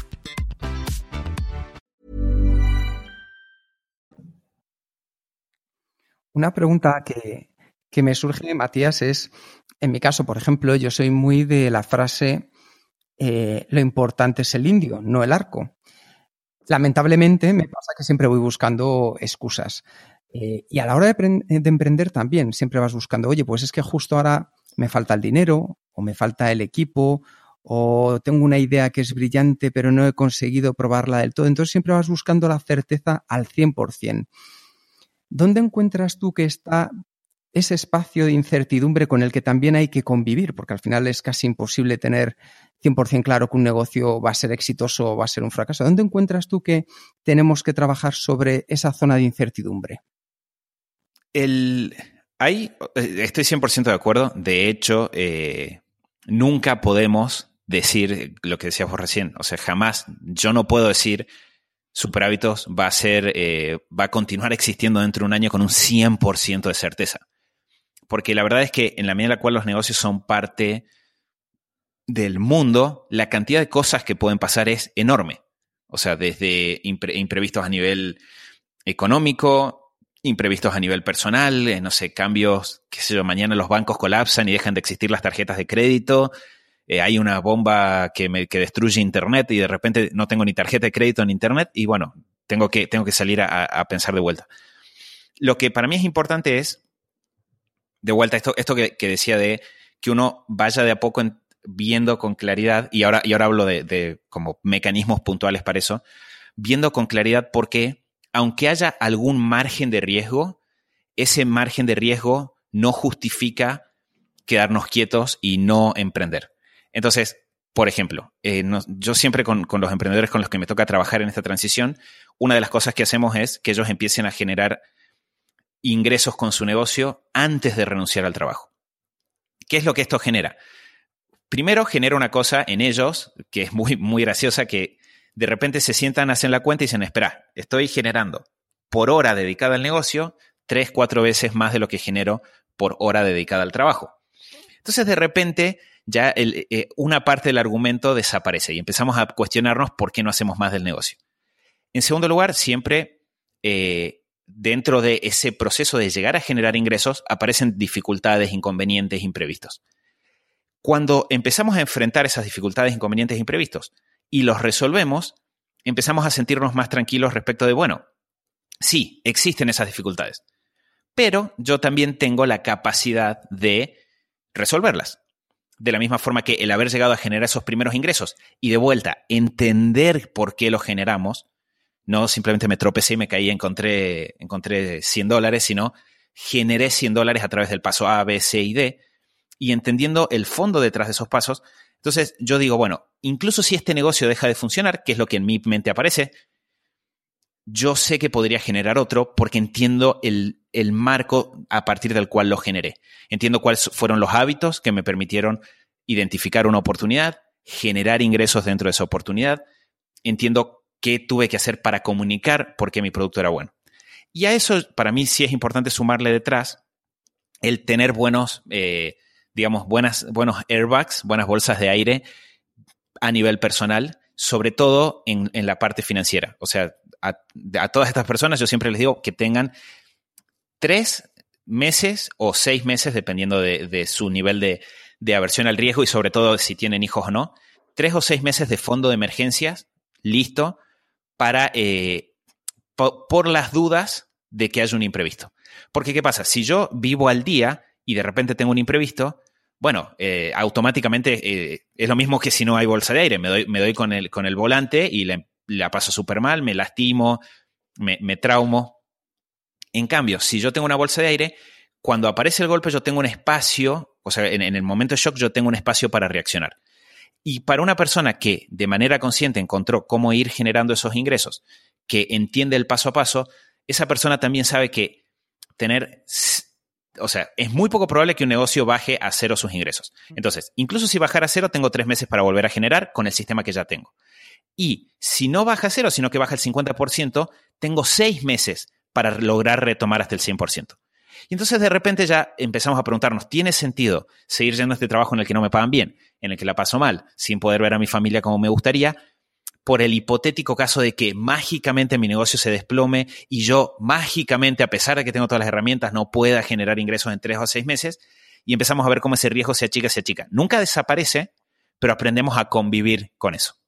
A: Una pregunta que, que me surge, Matías, es, en mi caso, por ejemplo, yo soy muy de la frase, eh, lo importante es el indio, no el arco. Lamentablemente me pasa que siempre voy buscando excusas. Eh, y a la hora de, de, emprender también, siempre vas buscando, oye, pues es que justo ahora me falta el dinero, o me falta el equipo, o tengo una idea que es brillante, pero no he conseguido probarla del todo. Entonces siempre vas buscando la certeza al 100%. ¿Dónde encuentras tú que está ese espacio de incertidumbre con el que también hay que convivir? Porque al final es casi imposible tener 100% claro que un negocio va a ser exitoso o va a ser un fracaso. ¿Dónde encuentras tú que tenemos que trabajar sobre esa zona de incertidumbre?
C: El, hay, estoy 100% de acuerdo. De hecho, eh, nunca podemos decir lo que decías vos recién. O sea, jamás, yo no puedo decir Superhábitos va a ser, eh, va a continuar existiendo dentro de un año con un 100% de certeza. Porque la verdad es que en la medida en la cual los negocios son parte del mundo, la cantidad de cosas que pueden pasar es enorme. O sea, desde imprevistos a nivel económico, imprevistos a nivel personal, eh, no sé, cambios, qué sé yo, mañana los bancos colapsan y dejan de existir las tarjetas de crédito, eh, hay una bomba que, me, que destruye Internet y de repente no tengo ni tarjeta de crédito en Internet y bueno, tengo que, tengo que salir a, pensar de vuelta. Lo que para mí es importante es, de vuelta, esto, esto que, decía de que uno vaya de a poco viendo con claridad, y ahora, y ahora hablo de, de como mecanismos puntuales para eso, viendo con claridad por qué, aunque haya algún margen de riesgo, ese margen de riesgo no justifica quedarnos quietos y no emprender. Entonces, por ejemplo, eh, yo siempre con, los emprendedores con los que me toca trabajar en esta transición, una de las cosas que hacemos es que ellos empiecen a generar ingresos con su negocio antes de renunciar al trabajo. ¿Qué es lo que esto genera? Primero genera una cosa en ellos que es muy, muy graciosa, que de repente se sientan, hacen la cuenta y dicen, espera, estoy generando por hora dedicada al negocio tres, cuatro veces más de lo que genero por hora dedicada al trabajo. Entonces, de repente, ya eh, una parte del argumento desaparece y empezamos a cuestionarnos por qué no hacemos más del negocio. En segundo lugar, siempre eh, dentro de ese proceso de llegar a generar ingresos aparecen dificultades, inconvenientes, imprevistos. Cuando empezamos a enfrentar esas dificultades, inconvenientes, imprevistos y los resolvemos, empezamos a sentirnos más tranquilos respecto de, bueno, sí, existen esas dificultades, pero yo también tengo la capacidad de resolverlas de la misma forma que el haber llegado a generar esos primeros ingresos y de vuelta entender por qué los generamos, no simplemente me tropecé y me caí y encontré, encontré 100 dólares, sino generé 100 dólares a través del paso A, B, C y D y entendiendo el fondo detrás de esos pasos. Entonces yo digo, bueno, incluso si este negocio deja de funcionar, que es lo que en mi mente aparece, yo sé que podría generar otro porque entiendo el, el, marco a partir del cual lo generé. Entiendo cuáles fueron los hábitos que me permitieron identificar una oportunidad, generar ingresos dentro de esa oportunidad. Entiendo qué tuve que hacer para comunicar por qué mi producto era bueno. Y a eso para mí sí es importante sumarle detrás el tener buenos, eh, digamos, buenos airbags, buenas bolsas de aire a nivel personal, sobre todo en, en la parte financiera. O sea, a, todas estas personas yo siempre les digo que tengan tres meses o seis meses, dependiendo de, su nivel de, aversión al riesgo y sobre todo si tienen hijos o no, tres o seis meses de fondo de emergencias listo para, eh, por las dudas de que haya un imprevisto. Porque, ¿qué pasa? Si yo vivo al día y de repente tengo un imprevisto, bueno, eh, automáticamente eh, es lo mismo que si no hay bolsa de aire. Me doy, me doy con, el, con el volante y le, la paso súper mal, me lastimo, me, traumo. En cambio, si yo tengo una bolsa de aire, cuando aparece el golpe yo tengo un espacio, o sea, en, el momento de shock yo tengo un espacio para reaccionar. Y para una persona que de manera consciente encontró cómo ir generando esos ingresos, que entiende el paso a paso, esa persona también sabe que tener, o sea, es muy poco probable que un negocio baje a cero sus ingresos. Entonces, incluso si bajara a cero, tengo tres meses para volver a generar con el sistema que ya tengo. Y si no baja a cero, sino que baja el 50%, tengo seis meses para lograr retomar hasta el 100%. Y entonces de repente ya empezamos a preguntarnos, ¿tiene sentido seguir yendo a este trabajo en el que no me pagan bien, en el que la paso mal, sin poder ver a mi familia como me gustaría? por el hipotético caso de que mágicamente mi negocio se desplome y yo mágicamente, a pesar de que tengo todas las herramientas, no pueda generar ingresos en tres o seis meses y empezamos a ver cómo ese riesgo se achica, se achica. Nunca desaparece, pero aprendemos a convivir con eso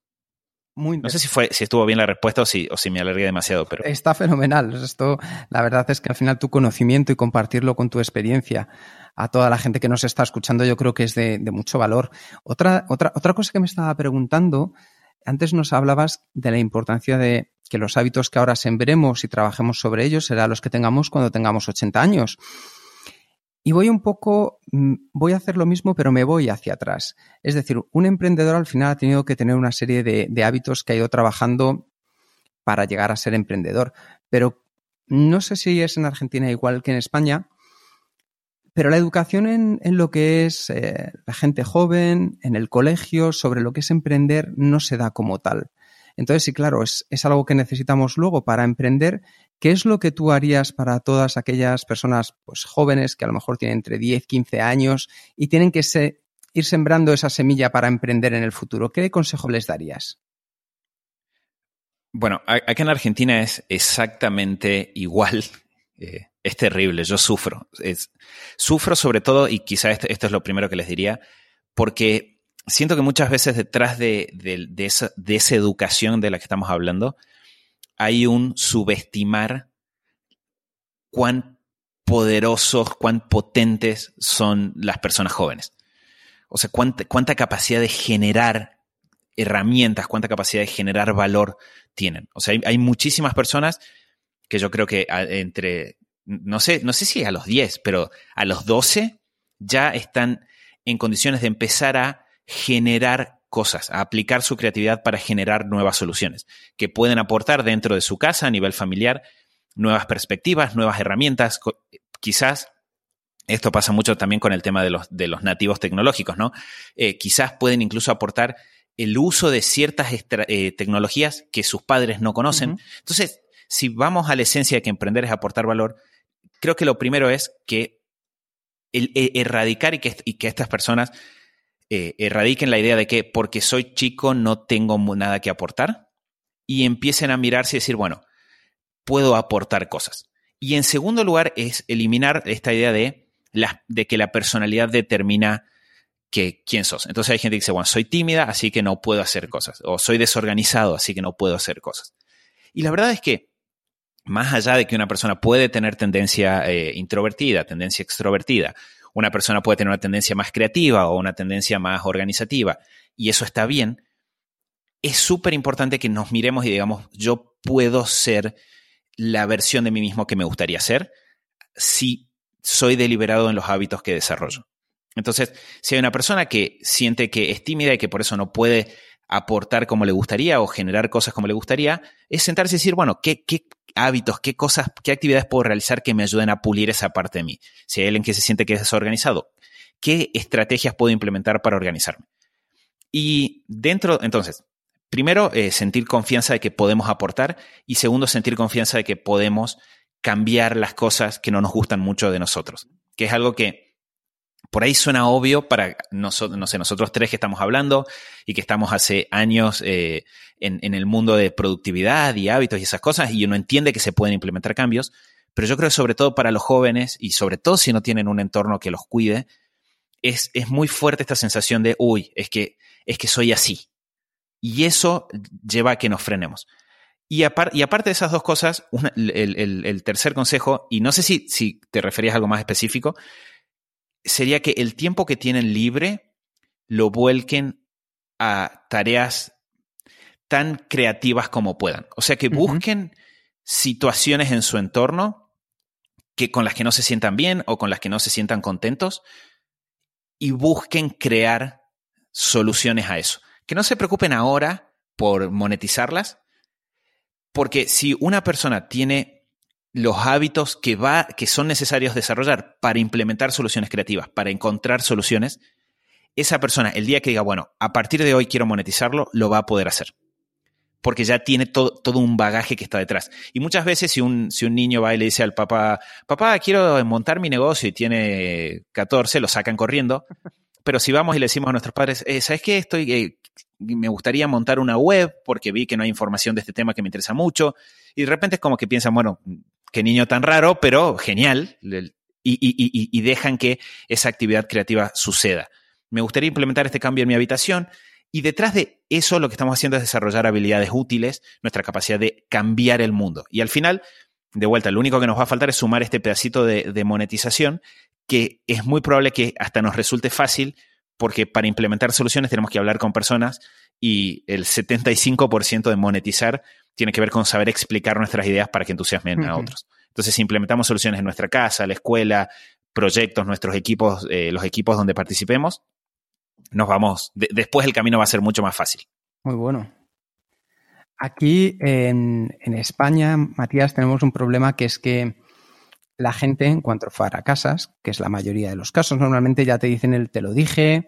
C: no sé si fue, si estuvo bien la respuesta o si, o si me alargué demasiado, pero.
A: Está fenomenal. Esto, la verdad es que al final tu conocimiento y compartirlo con tu experiencia a toda la gente que nos está escuchando, yo creo que es de, mucho valor. Otra, otra, otra cosa que me estaba preguntando, antes nos hablabas de la importancia de que los hábitos que ahora sembremos y trabajemos sobre ellos serán los que tengamos cuando tengamos 80 años. Y voy un poco, mm, voy a hacer lo mismo, pero me voy hacia atrás. Es decir, un emprendedor al final ha tenido que tener una serie de, hábitos que ha ido trabajando para llegar a ser emprendedor. Pero no sé si es en Argentina igual que en España, pero la educación en, lo que es eh, la gente joven, en el colegio, sobre lo que es emprender, no se da como tal. Entonces, sí, claro, es, es algo que necesitamos luego para emprender ¿Qué es lo que tú harías para todas aquellas personas pues, jóvenes que a lo mejor tienen entre 10, 15 años y tienen que ir sembrando esa semilla para emprender en el futuro, ¿qué consejo les darías?
C: Bueno, aquí en Argentina es exactamente igual. Eh, es terrible, yo sufro. sufro sobre todo, y quizás esto, es lo primero que les diría, porque siento que muchas veces detrás de, esa, educación de la que estamos hablando hay un subestimar cuán poderosos, cuán potentes son las personas jóvenes. O sea, cuánta, cuánta capacidad de generar herramientas, cuánta capacidad de generar valor tienen. O sea, hay, muchísimas personas que yo creo que entre, no sé, no sé si a los 10, pero a los 12 ya están en condiciones de empezar a generar cosas, a aplicar su creatividad para generar nuevas soluciones que pueden aportar dentro de su casa a nivel familiar nuevas perspectivas, nuevas herramientas. Quizás esto pasa mucho también con el tema de los, de los nativos tecnológicos, ¿no? Eh, quizás pueden incluso aportar el uso de ciertas eh, tecnologías que sus padres no conocen. Entonces, si vamos a la esencia de que emprender es aportar valor, creo que lo primero es que el, e, erradicar y que, y que, estas personas eh, erradiquen la idea de que porque soy chico no tengo nada que aportar y empiecen a mirarse y decir, bueno, puedo aportar cosas. Y en segundo lugar es eliminar esta idea de, de que la personalidad determina que quién sos. Entonces hay gente que dice, bueno, soy tímida, así que no puedo hacer cosas. O soy desorganizado, así que no puedo hacer cosas. Y la verdad es que, más allá de que una persona puede tener tendencia eh, introvertida, tendencia extrovertida, una persona puede tener una tendencia más creativa o una tendencia más organizativa, y eso está bien, es súper importante que nos miremos y digamos, yo puedo ser la versión de mí mismo que me gustaría ser si soy deliberado en los hábitos que desarrollo. Entonces, si hay una persona que siente que es tímida y que por eso no puede aportar como le gustaría o generar cosas como le gustaría, es sentarse y decir, bueno, ¿qué, hábitos, qué cosas, qué actividades puedo realizar que me ayuden a pulir esa parte de mí? Si hay alguien que se siente que es desorganizado, ¿qué estrategias puedo implementar para organizarme? Y dentro, entonces, primero, eh, sentir confianza de que podemos aportar y segundo, sentir confianza de que podemos cambiar las cosas que no nos gustan mucho de nosotros, que es algo que por ahí suena obvio para nosotros, no sé, nosotros tres que estamos hablando y que estamos hace años eh, en, el mundo de productividad y hábitos y esas cosas, y uno entiende que se pueden implementar cambios, pero yo creo que sobre todo para los jóvenes, y sobre todo si no tienen un entorno que los cuide, es, es muy fuerte esta sensación de, uy, es que, es que soy así. Y eso lleva a que nos frenemos. Y, aparte de esas dos cosas, el, el, tercer consejo, y no sé si, si te referías a algo más específico, sería que el tiempo que tienen libre lo vuelquen a tareas tan creativas como puedan. O sea, que busquen situaciones en su entorno que con las que no se sientan bien o con las que no se sientan contentos y busquen crear soluciones a eso. Que no se preocupen ahora por monetizarlas, porque si una persona tiene los hábitos que, va, que son necesarios desarrollar para implementar soluciones creativas, para encontrar soluciones, esa persona, el día que diga, bueno, a partir de hoy quiero monetizarlo, lo va a poder hacer. Porque ya tiene todo, todo un bagaje que está detrás. Y muchas veces si un, si un niño va y le dice al papá, papá, quiero montar mi negocio y tiene 14, lo sacan corriendo. Pero si vamos y le decimos a nuestros padres, eh, ¿sabes qué? Estoy, eh, me gustaría montar una web porque vi que no hay información de este tema que me interesa mucho. Y de repente es como que piensan, bueno, qué niño tan raro, pero genial. Y, dejan que esa actividad creativa suceda. Me gustaría implementar este cambio en mi habitación. Y detrás de eso lo que estamos haciendo es desarrollar habilidades útiles, nuestra capacidad de cambiar el mundo. Y al final, de vuelta, lo único que nos va a faltar es sumar este pedacito de, de monetización, que es muy probable que hasta nos resulte fácil, porque para implementar soluciones tenemos que hablar con personas y el 75% de monetizar tiene que ver con saber explicar nuestras ideas para que entusiasmen a otros. Entonces, si implementamos soluciones en nuestra casa, la escuela, proyectos, nuestros equipos, eh, los equipos donde participemos, nos vamos, después el camino va a ser mucho más fácil.
A: Muy bueno. Aquí en, España, Matías, tenemos un problema que es que la gente, en cuanto a casas, que es la mayoría de los casos, normalmente ya te dicen el te lo dije,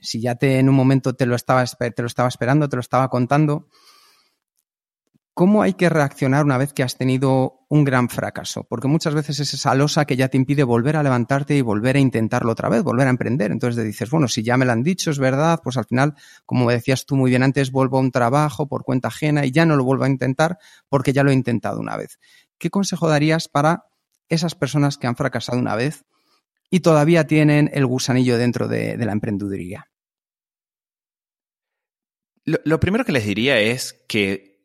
A: si ya te en un momento te lo, estaba, te lo estaba esperando, te lo estaba contando, ¿Cómo hay que reaccionar una vez que has tenido un gran fracaso? Porque muchas veces es esa losa que ya te impide volver a levantarte y volver a intentarlo otra vez, volver a emprender. Entonces te dices, bueno, si ya me lo han dicho, es verdad, pues al final, como decías tú muy bien antes, vuelvo a un trabajo por cuenta ajena y ya no lo vuelvo a intentar porque ya lo he intentado una vez. ¿Qué consejo darías para esas personas que han fracasado una vez y todavía tienen el gusanillo dentro de, la emprendeduría?
C: lo primero que les diría es que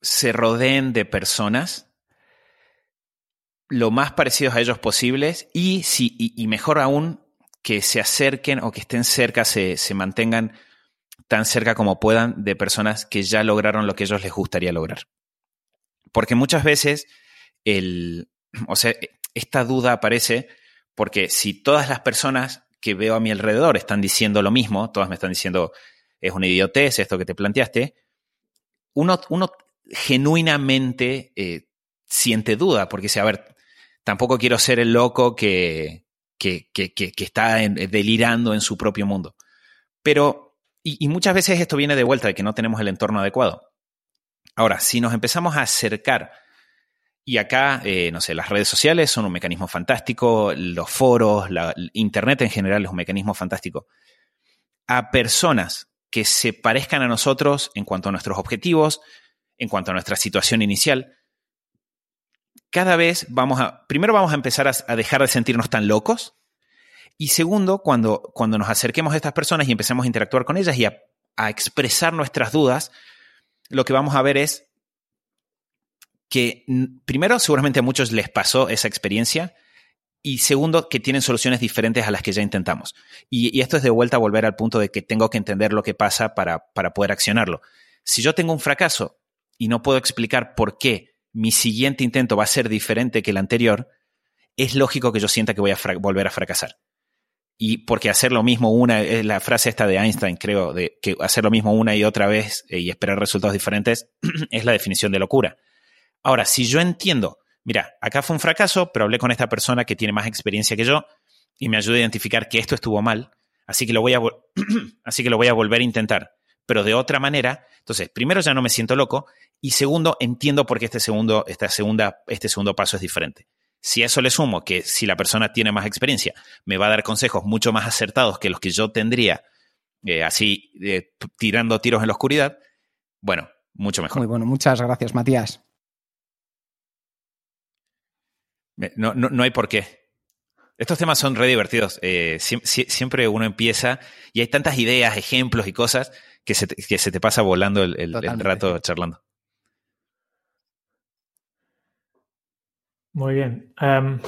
C: se rodeen de personas lo más parecidos a ellos posibles y, si, y, mejor aún, que se acerquen o que estén cerca, se, se, mantengan tan cerca como puedan de personas que ya lograron lo que ellos les gustaría lograr. Porque muchas veces el, o sea, esta duda aparece porque si todas las personas que veo a mi alrededor están diciendo lo mismo, todas me están diciendo es una idiotez esto que te planteaste, uno, uno genuinamente eh, siente duda, porque dice, a ver, tampoco quiero ser el loco que, que, que, está delirando en su propio mundo. Pero, y, y, muchas veces esto viene de vuelta de que no tenemos el entorno adecuado. Ahora, si nos empezamos a acercar, y acá, eh, no sé, las redes sociales son un mecanismo fantástico, los foros, la, Internet en general es un mecanismo fantástico, a personas que se parezcan a nosotros en cuanto a nuestros objetivos, en cuanto a nuestra situación inicial, cada vez vamos a, primero vamos a empezar a, dejar de sentirnos tan locos y segundo, cuando, cuando nos acerquemos a estas personas y empecemos a interactuar con ellas y a, expresar nuestras dudas, lo que vamos a ver es que primero seguramente a muchos les pasó esa experiencia y segundo que tienen soluciones diferentes a las que ya intentamos. Y, y, esto es de vuelta a volver al punto de que tengo que entender lo que pasa para, para poder accionarlo. Si yo tengo un fracaso y no puedo explicar por qué mi siguiente intento va a ser diferente que el anterior, es lógico que yo sienta que voy a volver a fracasar. Y porque hacer lo mismo una, es la frase esta de Einstein, creo, de que hacer lo mismo una y otra vez eh, y esperar resultados diferentes es la definición de locura. Ahora, si yo entiendo, mira, acá fue un fracaso, pero hablé con esta persona que tiene más experiencia que yo y me ayuda a identificar que esto estuvo mal, así que lo voy a, así que lo voy a volver a intentar pero de otra manera. Entonces, primero ya no me siento loco y segundo, entiendo por qué este segundo, esta segunda, este segundo paso es diferente. Si a eso le sumo que si la persona tiene más experiencia, me va a dar consejos mucho más acertados que los que yo tendría, eh, así eh, tirando tiros en la oscuridad, bueno, mucho mejor.
A: Muy bueno, muchas gracias, Matías.
C: No, no, no hay por qué. Estos temas son re divertidos. Eh, siempre uno empieza y hay tantas ideas, ejemplos y cosas que se te, que se te pasa volando el, el, el rato charlando.
B: Muy bien. Um,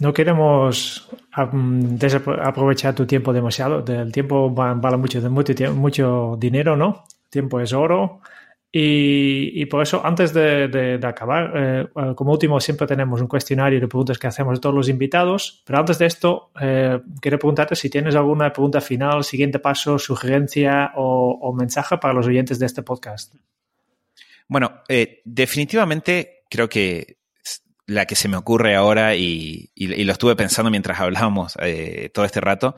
B: no queremos aprovechar tu tiempo demasiado. El tiempo vale mucho, mucho, mucho dinero, ¿no? Tiempo es oro. Y, por eso, antes de, acabar, eh, como último, siempre tenemos un cuestionario de preguntas que hacemos a todos los invitados. Pero antes de esto, eh, quiero preguntarte si tienes alguna pregunta final, siguiente paso, sugerencia o, o mensaje para los oyentes de este podcast.
C: Bueno, eh, definitivamente creo que la que se me ocurre ahora y, y, lo estuve pensando mientras hablábamos eh, todo este rato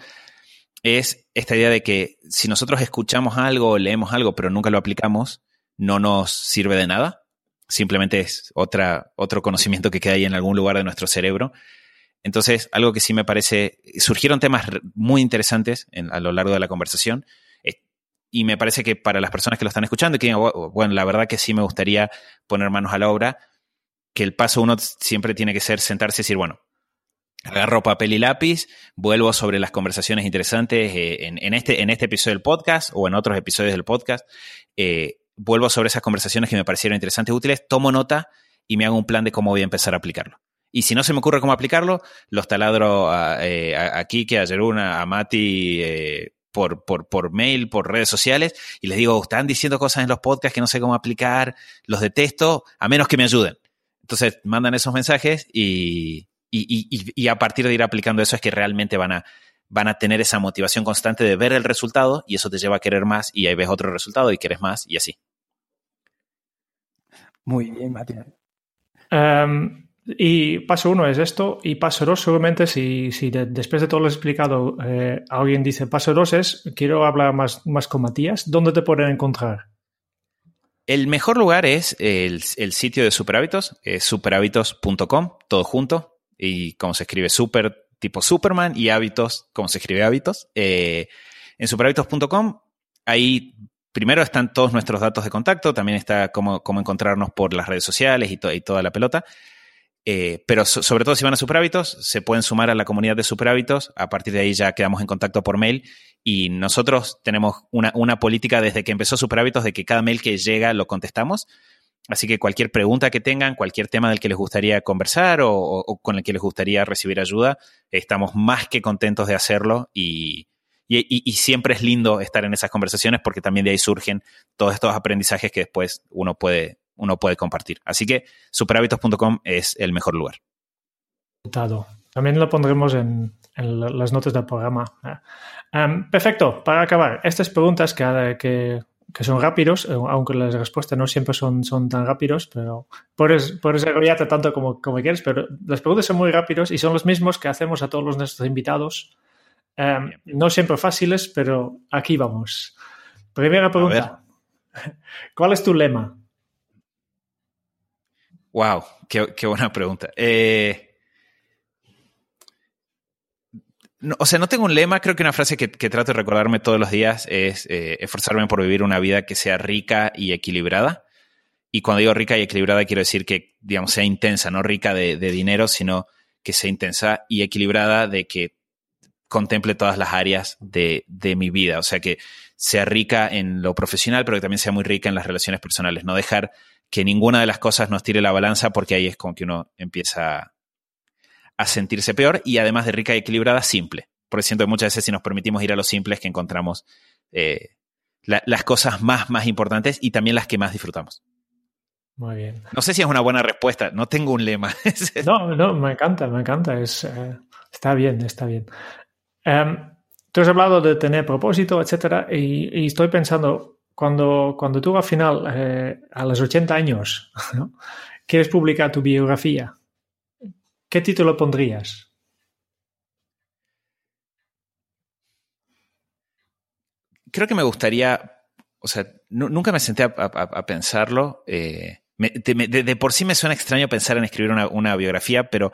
C: es esta idea de que si nosotros escuchamos algo leemos algo pero nunca lo aplicamos, no nos sirve de nada. Simplemente es otra, otro conocimiento que queda ahí en algún lugar de nuestro cerebro. Entonces, algo que sí me parece, surgieron temas muy interesantes a lo largo de la conversación eh, y me parece que para las personas que lo están escuchando, que bueno, la verdad que sí me gustaría poner manos a la obra, que el paso uno siempre tiene que ser sentarse y decir, bueno, agarro papel y lápiz, vuelvo sobre las conversaciones interesantes eh, en, en, este, en este episodio del podcast o en otros episodios del podcast. Eh, vuelvo sobre esas conversaciones que me parecieron interesantes, útiles, tomo nota y me hago un plan de cómo voy a empezar a aplicarlo. Y si no se me ocurre cómo aplicarlo, los taladro a, eh, a Kike, a Jeruna, a Mati eh, por, por, por mail, por redes sociales, y les digo, están diciendo cosas en los podcasts que no sé cómo aplicar, los detesto, a menos que me ayuden. Entonces mandan esos mensajes y, y, y, y a partir de ir aplicando eso es que realmente van a, van a tener esa motivación constante de ver el resultado y eso te lleva a querer más y ahí ves otro resultado y quieres más y así.
A: Muy bien, Matías.
B: Um, y paso uno es esto y paso dos seguramente si, si de, después de todo lo explicado eh, alguien dice paso dos es quiero hablar más, más con Matías, ¿dónde te pueden encontrar?
C: El mejor lugar es el, sitio de Superhábitos, es superhábitos.com, todo junto, y como se escribe super, tipo Superman, y hábitos, como se escribe hábitos. Eh, en superhábitos.com, ahí primero están todos nuestros datos de contacto, también está cómo, encontrarnos por las redes sociales y, y toda la pelota. Eh, pero sobre todo si van a Superhábitos, se pueden sumar a la comunidad de Superhábitos. A partir de ahí ya quedamos en contacto por mail. Y nosotros tenemos una, una política desde que empezó Superhábitos de que cada mail que llega lo contestamos. Así que cualquier pregunta que tengan, cualquier tema del que les gustaría conversar o, con el que les gustaría recibir ayuda, estamos más que contentos de hacerlo y, y, y, siempre es lindo estar en esas conversaciones porque también de ahí surgen todos estos aprendizajes que después uno puede, uno puede compartir. Así que superhábitos.com es el mejor lugar.
B: También lo pondremos en, las notas del programa. Em, perfecto, para acabar, estas preguntas que, que, son rápidos, eh, aunque las respuestas no siempre son, son tan rápidos, pero puedes, puedes desarrollarte tanto como, como quieres, pero las preguntas son muy rápidos y son los mismos que hacemos a todos los nuestros invitados. Em, no siempre fáciles, pero aquí vamos. Primera pregunta. ¿Cuál es tu lema?
C: Wow, qué, buena pregunta. Eh, o sea, no tengo un lema, creo que una frase que, trato de recordarme todos los días es eh, esforzarme por vivir una vida que sea rica y equilibrada. Y cuando digo rica y equilibrada, quiero decir que, digamos, sea intensa, no rica de, dinero, sino que sea intensa y equilibrada de que contemple todas las áreas de, de, mi vida. O sea, que sea rica en lo profesional, pero que también sea muy rica en las relaciones personales. No dejar que ninguna de las cosas nos tire la balanza porque ahí es como que uno empieza a sentirse peor y además de rica y equilibrada, simple. Porque siento que muchas veces si nos permitimos ir a lo simple es que encontramos eh, las cosas más, más importantes y también las que más disfrutamos.
B: Muy bien.
C: No sé si es una buena respuesta, no tengo un lema.
B: no, no, me encanta, me encanta. Es, eh, está bien, está bien. Em, tú has hablado de tener propósito, etcétera, y estoy pensando, cuando, cuando tú al final, eh, a los 80 años, quieres publicar tu biografía, ¿qué título pondrías?
C: Creo que me gustaría, o sea, nunca me senté a, pensarlo. Eh, de, por sí me suena extraño pensar en escribir una, una, biografía, pero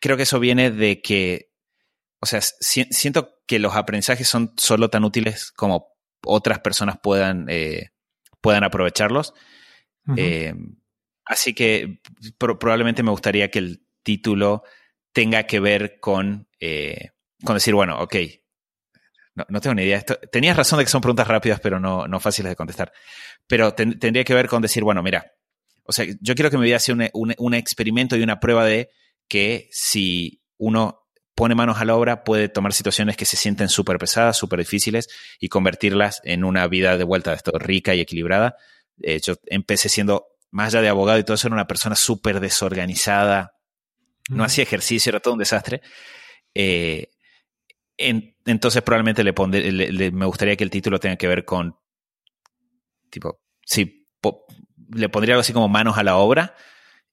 C: creo que eso viene de que, o sea, siento que los aprendizajes son solo tan útiles como otras personas puedan, eh, puedan aprovecharlos. Eh, así que probablemente me gustaría que el título tenga que ver con, eh, con decir, bueno, ok, no, tengo ni idea. Esto, tenías razón de que son preguntas rápidas, pero no, no fáciles de contestar. Pero tendría que ver con decir, bueno, mira, o sea, yo quiero que mi vida sea un experimento y una prueba de que si uno pone manos a la obra, puede tomar situaciones que se sienten súper pesadas, súper difíciles y convertirlas en una vida de vuelta de esto rica y equilibrada. De hecho, empecé siendo, más allá de abogado y todo eso, era una persona súper desorganizada, no hacía ejercicio, era todo un desastre. Eh, entonces probablemente le, me gustaría que el título tenga que ver con, tipo, sí, le pondría algo así como manos a la obra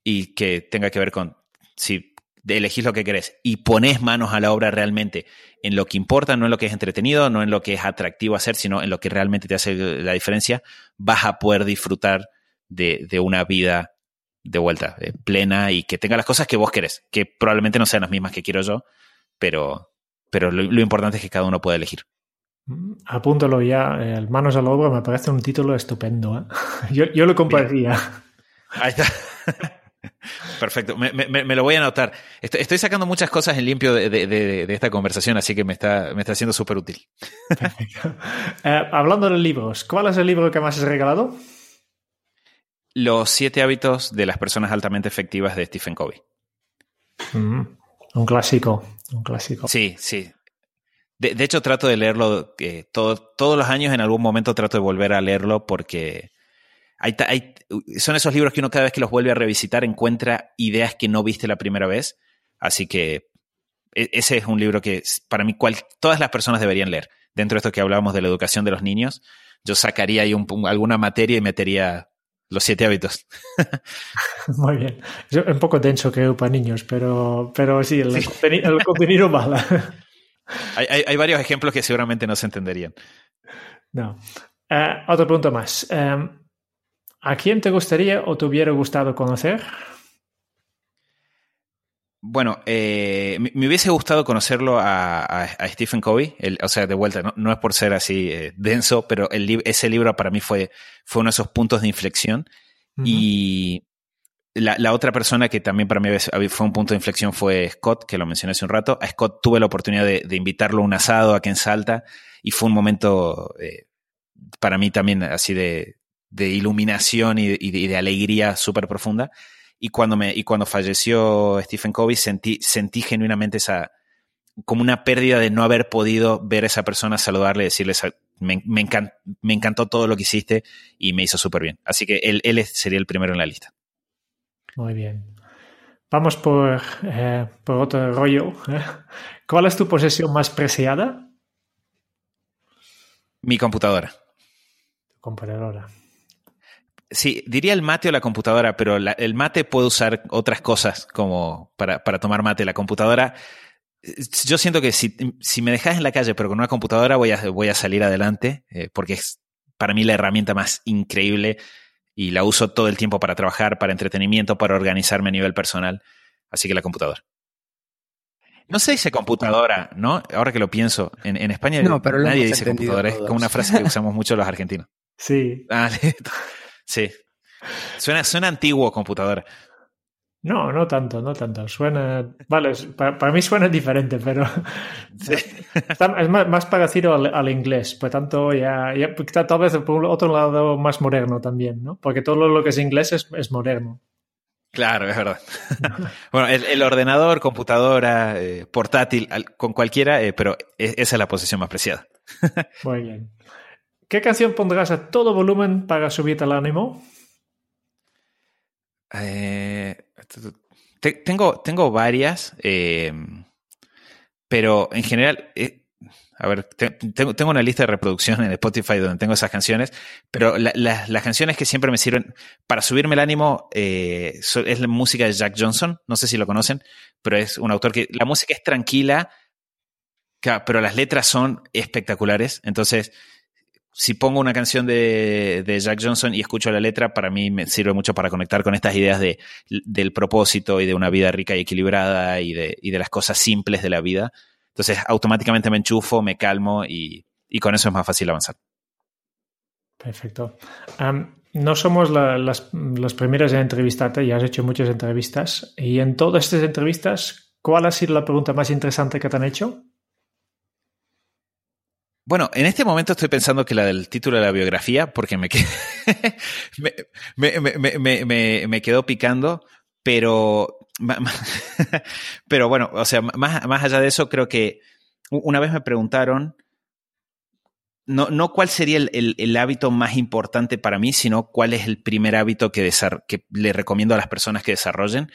C: y que tenga que ver con, si elegís lo que querés y pones manos a la obra realmente en lo que importa, no en lo que es entretenido, no en lo que es atractivo hacer, sino en lo que realmente te hace la diferencia, vas a poder disfrutar de, una vida de vuelta, eh, plena y que tenga las cosas que vos querés, que probablemente no sean las mismas que quiero yo, pero, pero lo, importante es que cada uno pueda elegir.
B: Mm, apúntalo ya, el Manos a la obra me parece un título estupendo. ¿eh? Yo, yo, lo compartiría.
C: Ahí está. Perfecto, me, lo voy a anotar. Estoy, sacando muchas cosas en limpio de, esta conversación, así que me está, me está siendo súper útil.
B: Eh, hablando de libros, ¿cuál es el libro que más has regalado?
C: Los siete hábitos de las personas altamente efectivas de Stephen Covey.
B: Mm, un clásico, un clásico.
C: Sí, sí. De, hecho, trato de leerlo eh, todos los años, en algún momento trato de volver a leerlo porque son esos libros que uno cada vez que los vuelve a revisitar encuentra ideas que no viste la primera vez. Así que e, ese es un libro que para mí todas las personas deberían leer. Dentro de esto que hablábamos de la educación de los niños, yo sacaría ahí alguna materia y metería los siete hábitos.
B: Muy bien. Es un poco denso creo para niños, pero, pero sí, el, Contenido, mala.
C: hay, varios ejemplos que seguramente no se entenderían.
B: No. Uh, otra pregunta más. Em, ¿A quién te gustaría o te hubiera gustado conocer?
C: Bueno, eh, me, hubiese gustado conocerlo a, Stephen Covey, o sea, de vuelta, no, es por ser así eh, denso, pero el, ese libro para mí fue, fue uno de esos puntos de inflexión. Y la, otra persona que también para mí fue un punto de inflexión fue Scott, que lo mencioné hace un rato. A Scott tuve la oportunidad de, invitarlo a un asado aquí en Salta y fue un momento eh, para mí también así de, iluminación y, de, alegría súper profunda. Y cuando, me, y cuando falleció Stephen Covey sentí, sentí genuinamente esa, como una pérdida de no haber podido ver a esa persona, saludarle, decirle, me, me, me encantó todo lo que hiciste y me hizo súper bien. Así que él, él sería el primero en la lista.
B: Muy bien. Vamos por, eh, por otro rollo. ¿Cuál es tu posesión más preciada?
C: Mi computadora.
B: Computadora.
C: Sí, diría el mate o la computadora, pero el mate puede usar otras cosas como para, tomar mate. La computadora, yo siento que si, me dejas en la calle pero con una computadora voy a, voy a salir adelante, eh, porque es para mí la herramienta más increíble y la uso todo el tiempo para trabajar, para entretenimiento, para organizarme a nivel personal. Así que la computadora. No se dice computadora, ¿no? Ahora que lo pienso, en, España nadie dice computadora, es como una frase que usamos mucho los argentinos.
B: Sí.
C: Ah, sí. Suena, suena antiguo computadora.
B: No, no tanto, no tanto. Suena. Vale, para, mí suena diferente, pero. es más, parecido al, inglés. Por tanto, ya, ya. Tal vez por otro lado más moderno también, ¿no? Porque todo lo que es inglés es, moderno.
C: Claro, es verdad. bueno, el, ordenador, computadora, eh, portátil, con cualquiera, eh, pero e, esa es la posición más preciada.
B: Muy bien. ¿Qué canción pondrás a todo volumen para subirte el ánimo?
C: Eh, tengo, tengo varias, eh, pero en general, eh, a ver, tengo, tengo, una lista de reproducción en Spotify donde tengo esas canciones, pero las canciones que siempre me sirven para subirme el ánimo es la música de Jack Johnson, no sé si lo conocen, pero es un autor que la música es tranquila, pero las letras son espectaculares, entonces si pongo una canción de, Jack Johnson y escucho la letra, para mí me sirve mucho para conectar con estas ideas de, del propósito y de una vida rica y equilibrada y de, y de las cosas simples de la vida. Entonces, automáticamente me enchufo, me calmo y, con eso es más fácil avanzar.
B: Perfecto. no somos las, las, primeras en entrevistarte, ya has hecho muchas entrevistas. Y en todas estas entrevistas, ¿cuál ha sido la pregunta más interesante que te han hecho?
C: Bueno, en este momento estoy pensando que la del título de la biografía, porque me, me, me, quedó picando, pero, pero bueno, o sea, más, más allá de eso, creo que una vez me preguntaron, no, no cuál sería el, hábito más importante para mí, sino cuál es el primer hábito que, que le recomiendo a las personas que desarrollen.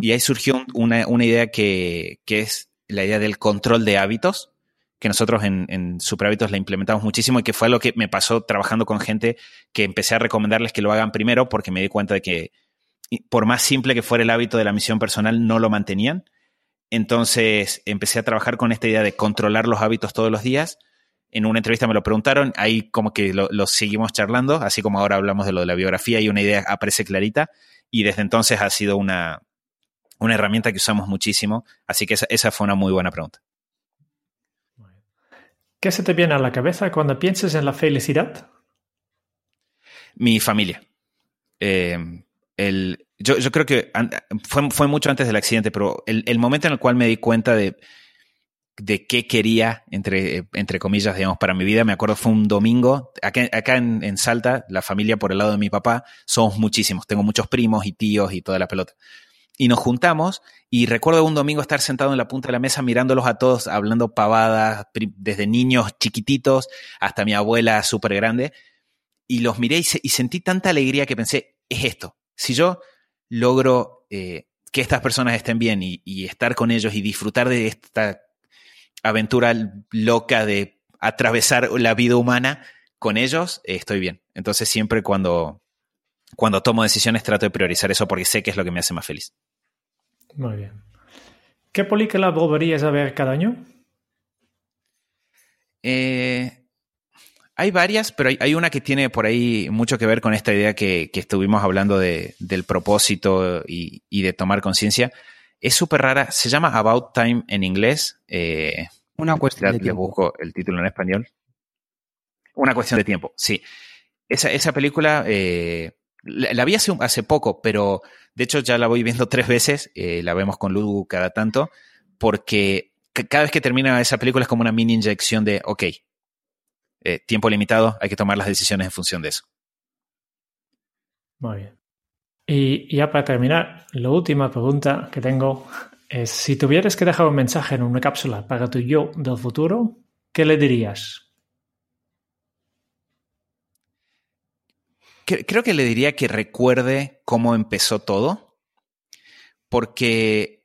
C: Y ahí surgió una, una idea que, que es la idea del control de hábitos que nosotros en, en Superhábitos la implementamos muchísimo y que fue lo que me pasó trabajando con gente que empecé a recomendarles que lo hagan primero porque me di cuenta de que por más simple que fuera el hábito de la misión personal, no lo mantenían. Entonces empecé a trabajar con esta idea de controlar los hábitos todos los días. En una entrevista me lo preguntaron, ahí como que lo, seguimos charlando, así como ahora hablamos de lo de la biografía y una idea aparece clarita. Y desde entonces ha sido una, una herramienta que usamos muchísimo. Así que esa fue una muy buena pregunta.
B: ¿Qué se te viene a la cabeza cuando piensas en la felicidad?
C: Mi familia. Eh, yo, creo que fue, mucho antes del accidente, pero el, momento en el cual me di cuenta de, qué quería, entre, comillas, digamos, para mi vida, me acuerdo fue un domingo, acá, acá en, en, Salta, la familia por el lado de mi papá, somos muchísimos, tengo muchos primos y tíos y toda la pelota y nos juntamos y recuerdo un domingo estar sentado en la punta de la mesa mirándolos a todos, hablando pavadas, desde niños chiquititos hasta mi abuela súper grande, y los miré y, sentí tanta alegría que pensé, es esto, si yo logro eh, que estas personas estén bien y, estar con ellos y disfrutar de esta aventura loca de atravesar la vida humana con ellos, estoy bien. Entonces siempre cuando, cuando tomo decisiones trato de priorizar eso porque sé que es lo que me hace más feliz.
B: Muy bien. ¿Qué película volverías a ver cada año?
C: Eh, hay varias, pero hay, una que tiene por ahí mucho que ver con esta idea que, estuvimos hablando de, del propósito y, de tomar conciencia. Es súper rara, se llama About Time en inglés. Eh,
A: una cuestión de tiempo.
C: busco el título en español. Una cuestión de tiempo, sí. Esa, esa película eh, la, vi hace, hace, poco, pero de hecho ya la voy viendo tres veces. Eh, la vemos con Ludu cada tanto, porque cada vez que termina esa película es como una mini inyección de, ok, eh, tiempo limitado, hay que tomar las decisiones en función de eso.
B: Muy bien. Y ya para terminar, la última pregunta que tengo es, si tuvieras que dejar un mensaje en una cápsula para tu yo del futuro, ¿qué le dirías?
C: Creo que le diría que recuerde cómo empezó todo, porque,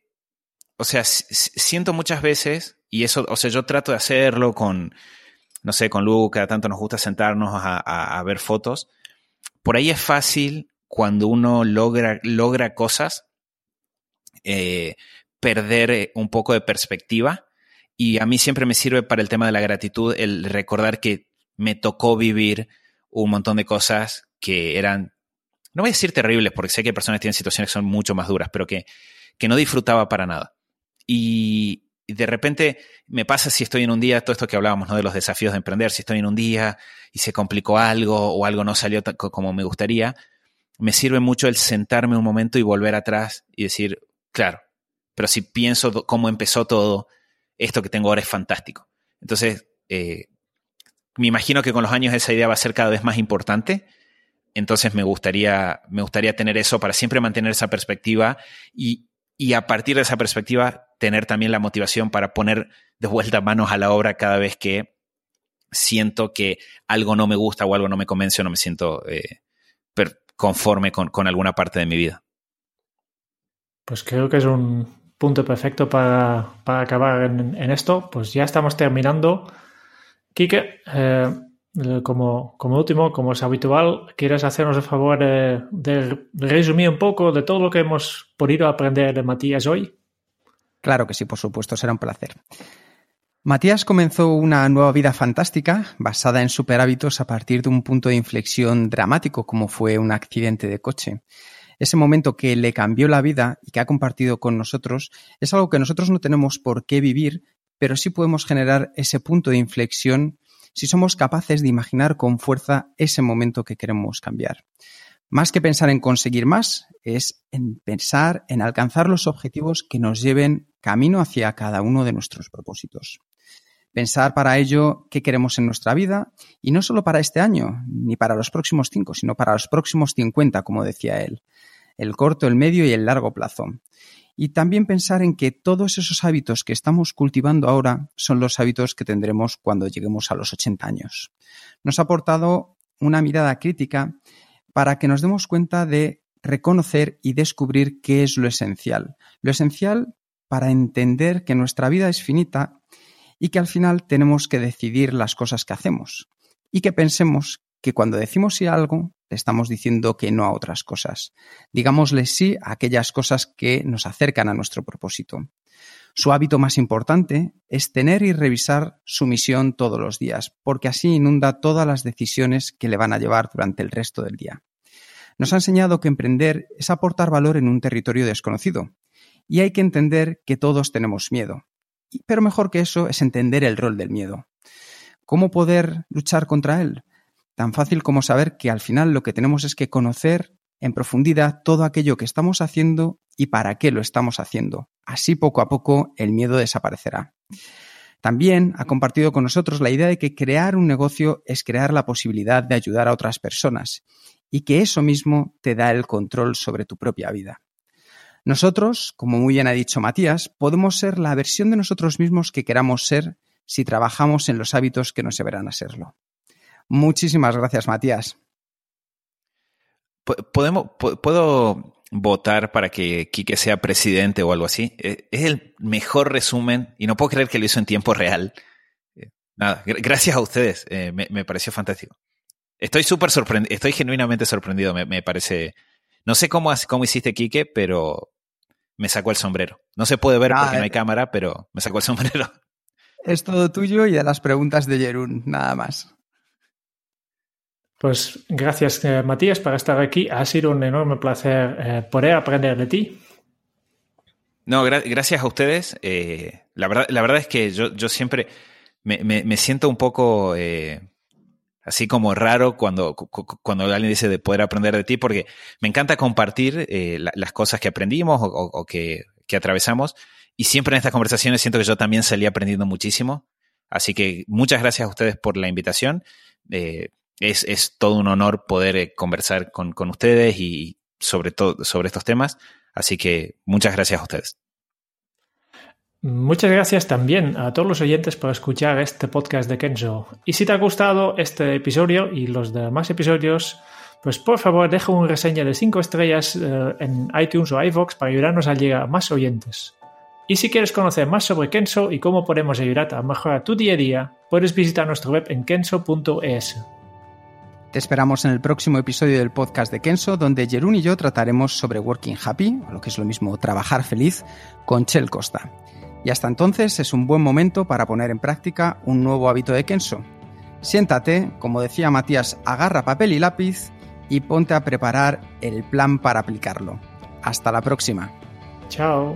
C: o sea, siento muchas veces, y eso, o sea, yo trato de hacerlo con, no sé, con Lu, cada tanto nos gusta sentarnos a, ver fotos. Por ahí es fácil cuando uno logra, logra cosas, eh, perder eh, un poco de perspectiva. Y a mí siempre me sirve para el tema de la gratitud el recordar que me tocó vivir un montón de cosas que eran, no voy a decir terribles, porque sé que personas que tienen situaciones que son mucho más duras, pero que, que no disfrutaba para nada. Y, y de repente me pasa si estoy en un día, todo esto que hablábamos, ¿no? De los desafíos de emprender, si estoy en un día y se complicó algo o algo no salió como me gustaría, me sirve mucho el sentarme un momento y volver atrás y decir, claro, pero si pienso cómo empezó todo, esto que tengo ahora es fantástico. Entonces, eh, me imagino que con los años esa idea va a ser cada vez más importante. Entonces me gustaría, me gustaría tener eso para siempre mantener esa perspectiva y, y a partir de esa perspectiva tener también la motivación para poner de vuelta manos a la obra cada vez que siento que algo no me gusta o algo no me convence o no me siento eh, conforme con, alguna parte de mi vida.
B: Pues creo que es un punto perfecto para, acabar en, esto. Pues ya estamos terminando. Quique, eh, como, como, último, como es habitual, ¿quieres hacernos el favor de, resumir un poco de todo lo que hemos podido aprender de Matías hoy?
A: Claro que sí, por supuesto, será un placer. Matías comenzó una nueva vida fantástica basada en superhábitos a partir de un punto de inflexión dramático como fue un accidente de coche. Ese momento que le cambió la vida y que ha compartido con nosotros es algo que nosotros no tenemos por qué vivir, pero sí podemos generar ese punto de inflexión si somos capaces de imaginar con fuerza ese momento que queremos cambiar. Más que pensar en conseguir más, es en pensar en alcanzar los objetivos que nos lleven camino hacia cada uno de nuestros propósitos. Pensar para ello qué queremos en nuestra vida y no solo para este año, ni para los próximos cinco, sino para los próximos cincuenta, como decía él. El corto, el medio y el largo plazo. Y también pensar en que todos esos hábitos que estamos cultivando ahora son los hábitos que tendremos cuando lleguemos a los 80 años. Nos ha aportado una mirada crítica para que nos demos cuenta de reconocer y descubrir qué es lo esencial. Lo esencial para entender que nuestra vida es finita y que al final tenemos que decidir las cosas que hacemos. Y que pensemos que cuando decimos sí a algo, le estamos diciendo que no a otras cosas. Digámosle sí a aquellas cosas que nos acercan a nuestro propósito. Su hábito más importante es tener y revisar su misión todos los días, porque así inunda todas las decisiones que le van a llevar durante el resto del día. Nos ha enseñado que emprender es aportar valor en un territorio desconocido, y hay que entender que todos tenemos miedo. Pero mejor que eso es entender el rol del miedo. ¿Cómo poder luchar contra él? Tan fácil como saber que al final lo que tenemos es que conocer en profundidad todo aquello que estamos haciendo y para qué lo estamos haciendo. Así poco a poco el miedo desaparecerá. También ha compartido con nosotros la idea de que crear un negocio es crear la posibilidad de ayudar a otras personas y que eso mismo te da el control sobre tu propia vida. Nosotros, como muy bien ha dicho Matías, podemos ser la versión de nosotros mismos que queramos ser si trabajamos en los hábitos que nos llevarán a serlo. Muchísimas gracias, Matías.
C: ¿Podemos, ¿Puedo votar para que Quique sea presidente o algo así? Eh, es el mejor resumen y no puedo creer que lo hizo en tiempo real. Eh, nada, gracias a ustedes, eh, me, pareció fantástico. Estoy súper sorprendido, estoy genuinamente sorprendido, me, parece... No sé cómo, cómo hiciste, Quique, pero me sacó el sombrero. No se puede ver porque no hay cámara, pero me sacó el sombrero.
A: Es todo tuyo y a las preguntas de Jerún, nada más.
B: Pues gracias, eh, Matías, por estar aquí. Ha sido un enorme placer eh, poder aprender de ti.
C: No, gracias a ustedes. Eh, la, verdad, la verdad es que yo, yo siempre me, me, siento un poco así como raro cuando, cuando alguien dice de poder aprender de ti, porque me encanta compartir las cosas que aprendimos o, que, que, atravesamos. Y siempre en estas conversaciones siento que yo también salí aprendiendo muchísimo. Así que muchas gracias a ustedes por la invitación. Es, todo un honor poder eh, conversar con, ustedes y sobre, todo, sobre estos temas. Así que muchas gracias a ustedes.
B: Muchas gracias también a todos los oyentes por escuchar este podcast de Kenzo. Y si te ha gustado este episodio y los demás episodios, pues por favor deja una reseña de 5 estrellas eh, en iTunes o iVoox para ayudarnos a llegar a más oyentes. Y si quieres conocer más sobre Kenso y cómo podemos ayudarte a mejorar tu día a día, puedes visitar nuestra web en kenso.es.
A: Te esperamos en el próximo episodio del podcast de Kenso, donde Jerún y yo trataremos sobre Working Happy, o lo que es lo mismo trabajar feliz, con Chel Costa. Y hasta entonces es un buen momento para poner en práctica un nuevo hábito de Kenso. Siéntate, como decía Matías, agarra papel y lápiz y ponte a preparar el plan para aplicarlo. Hasta la próxima.
B: Chao.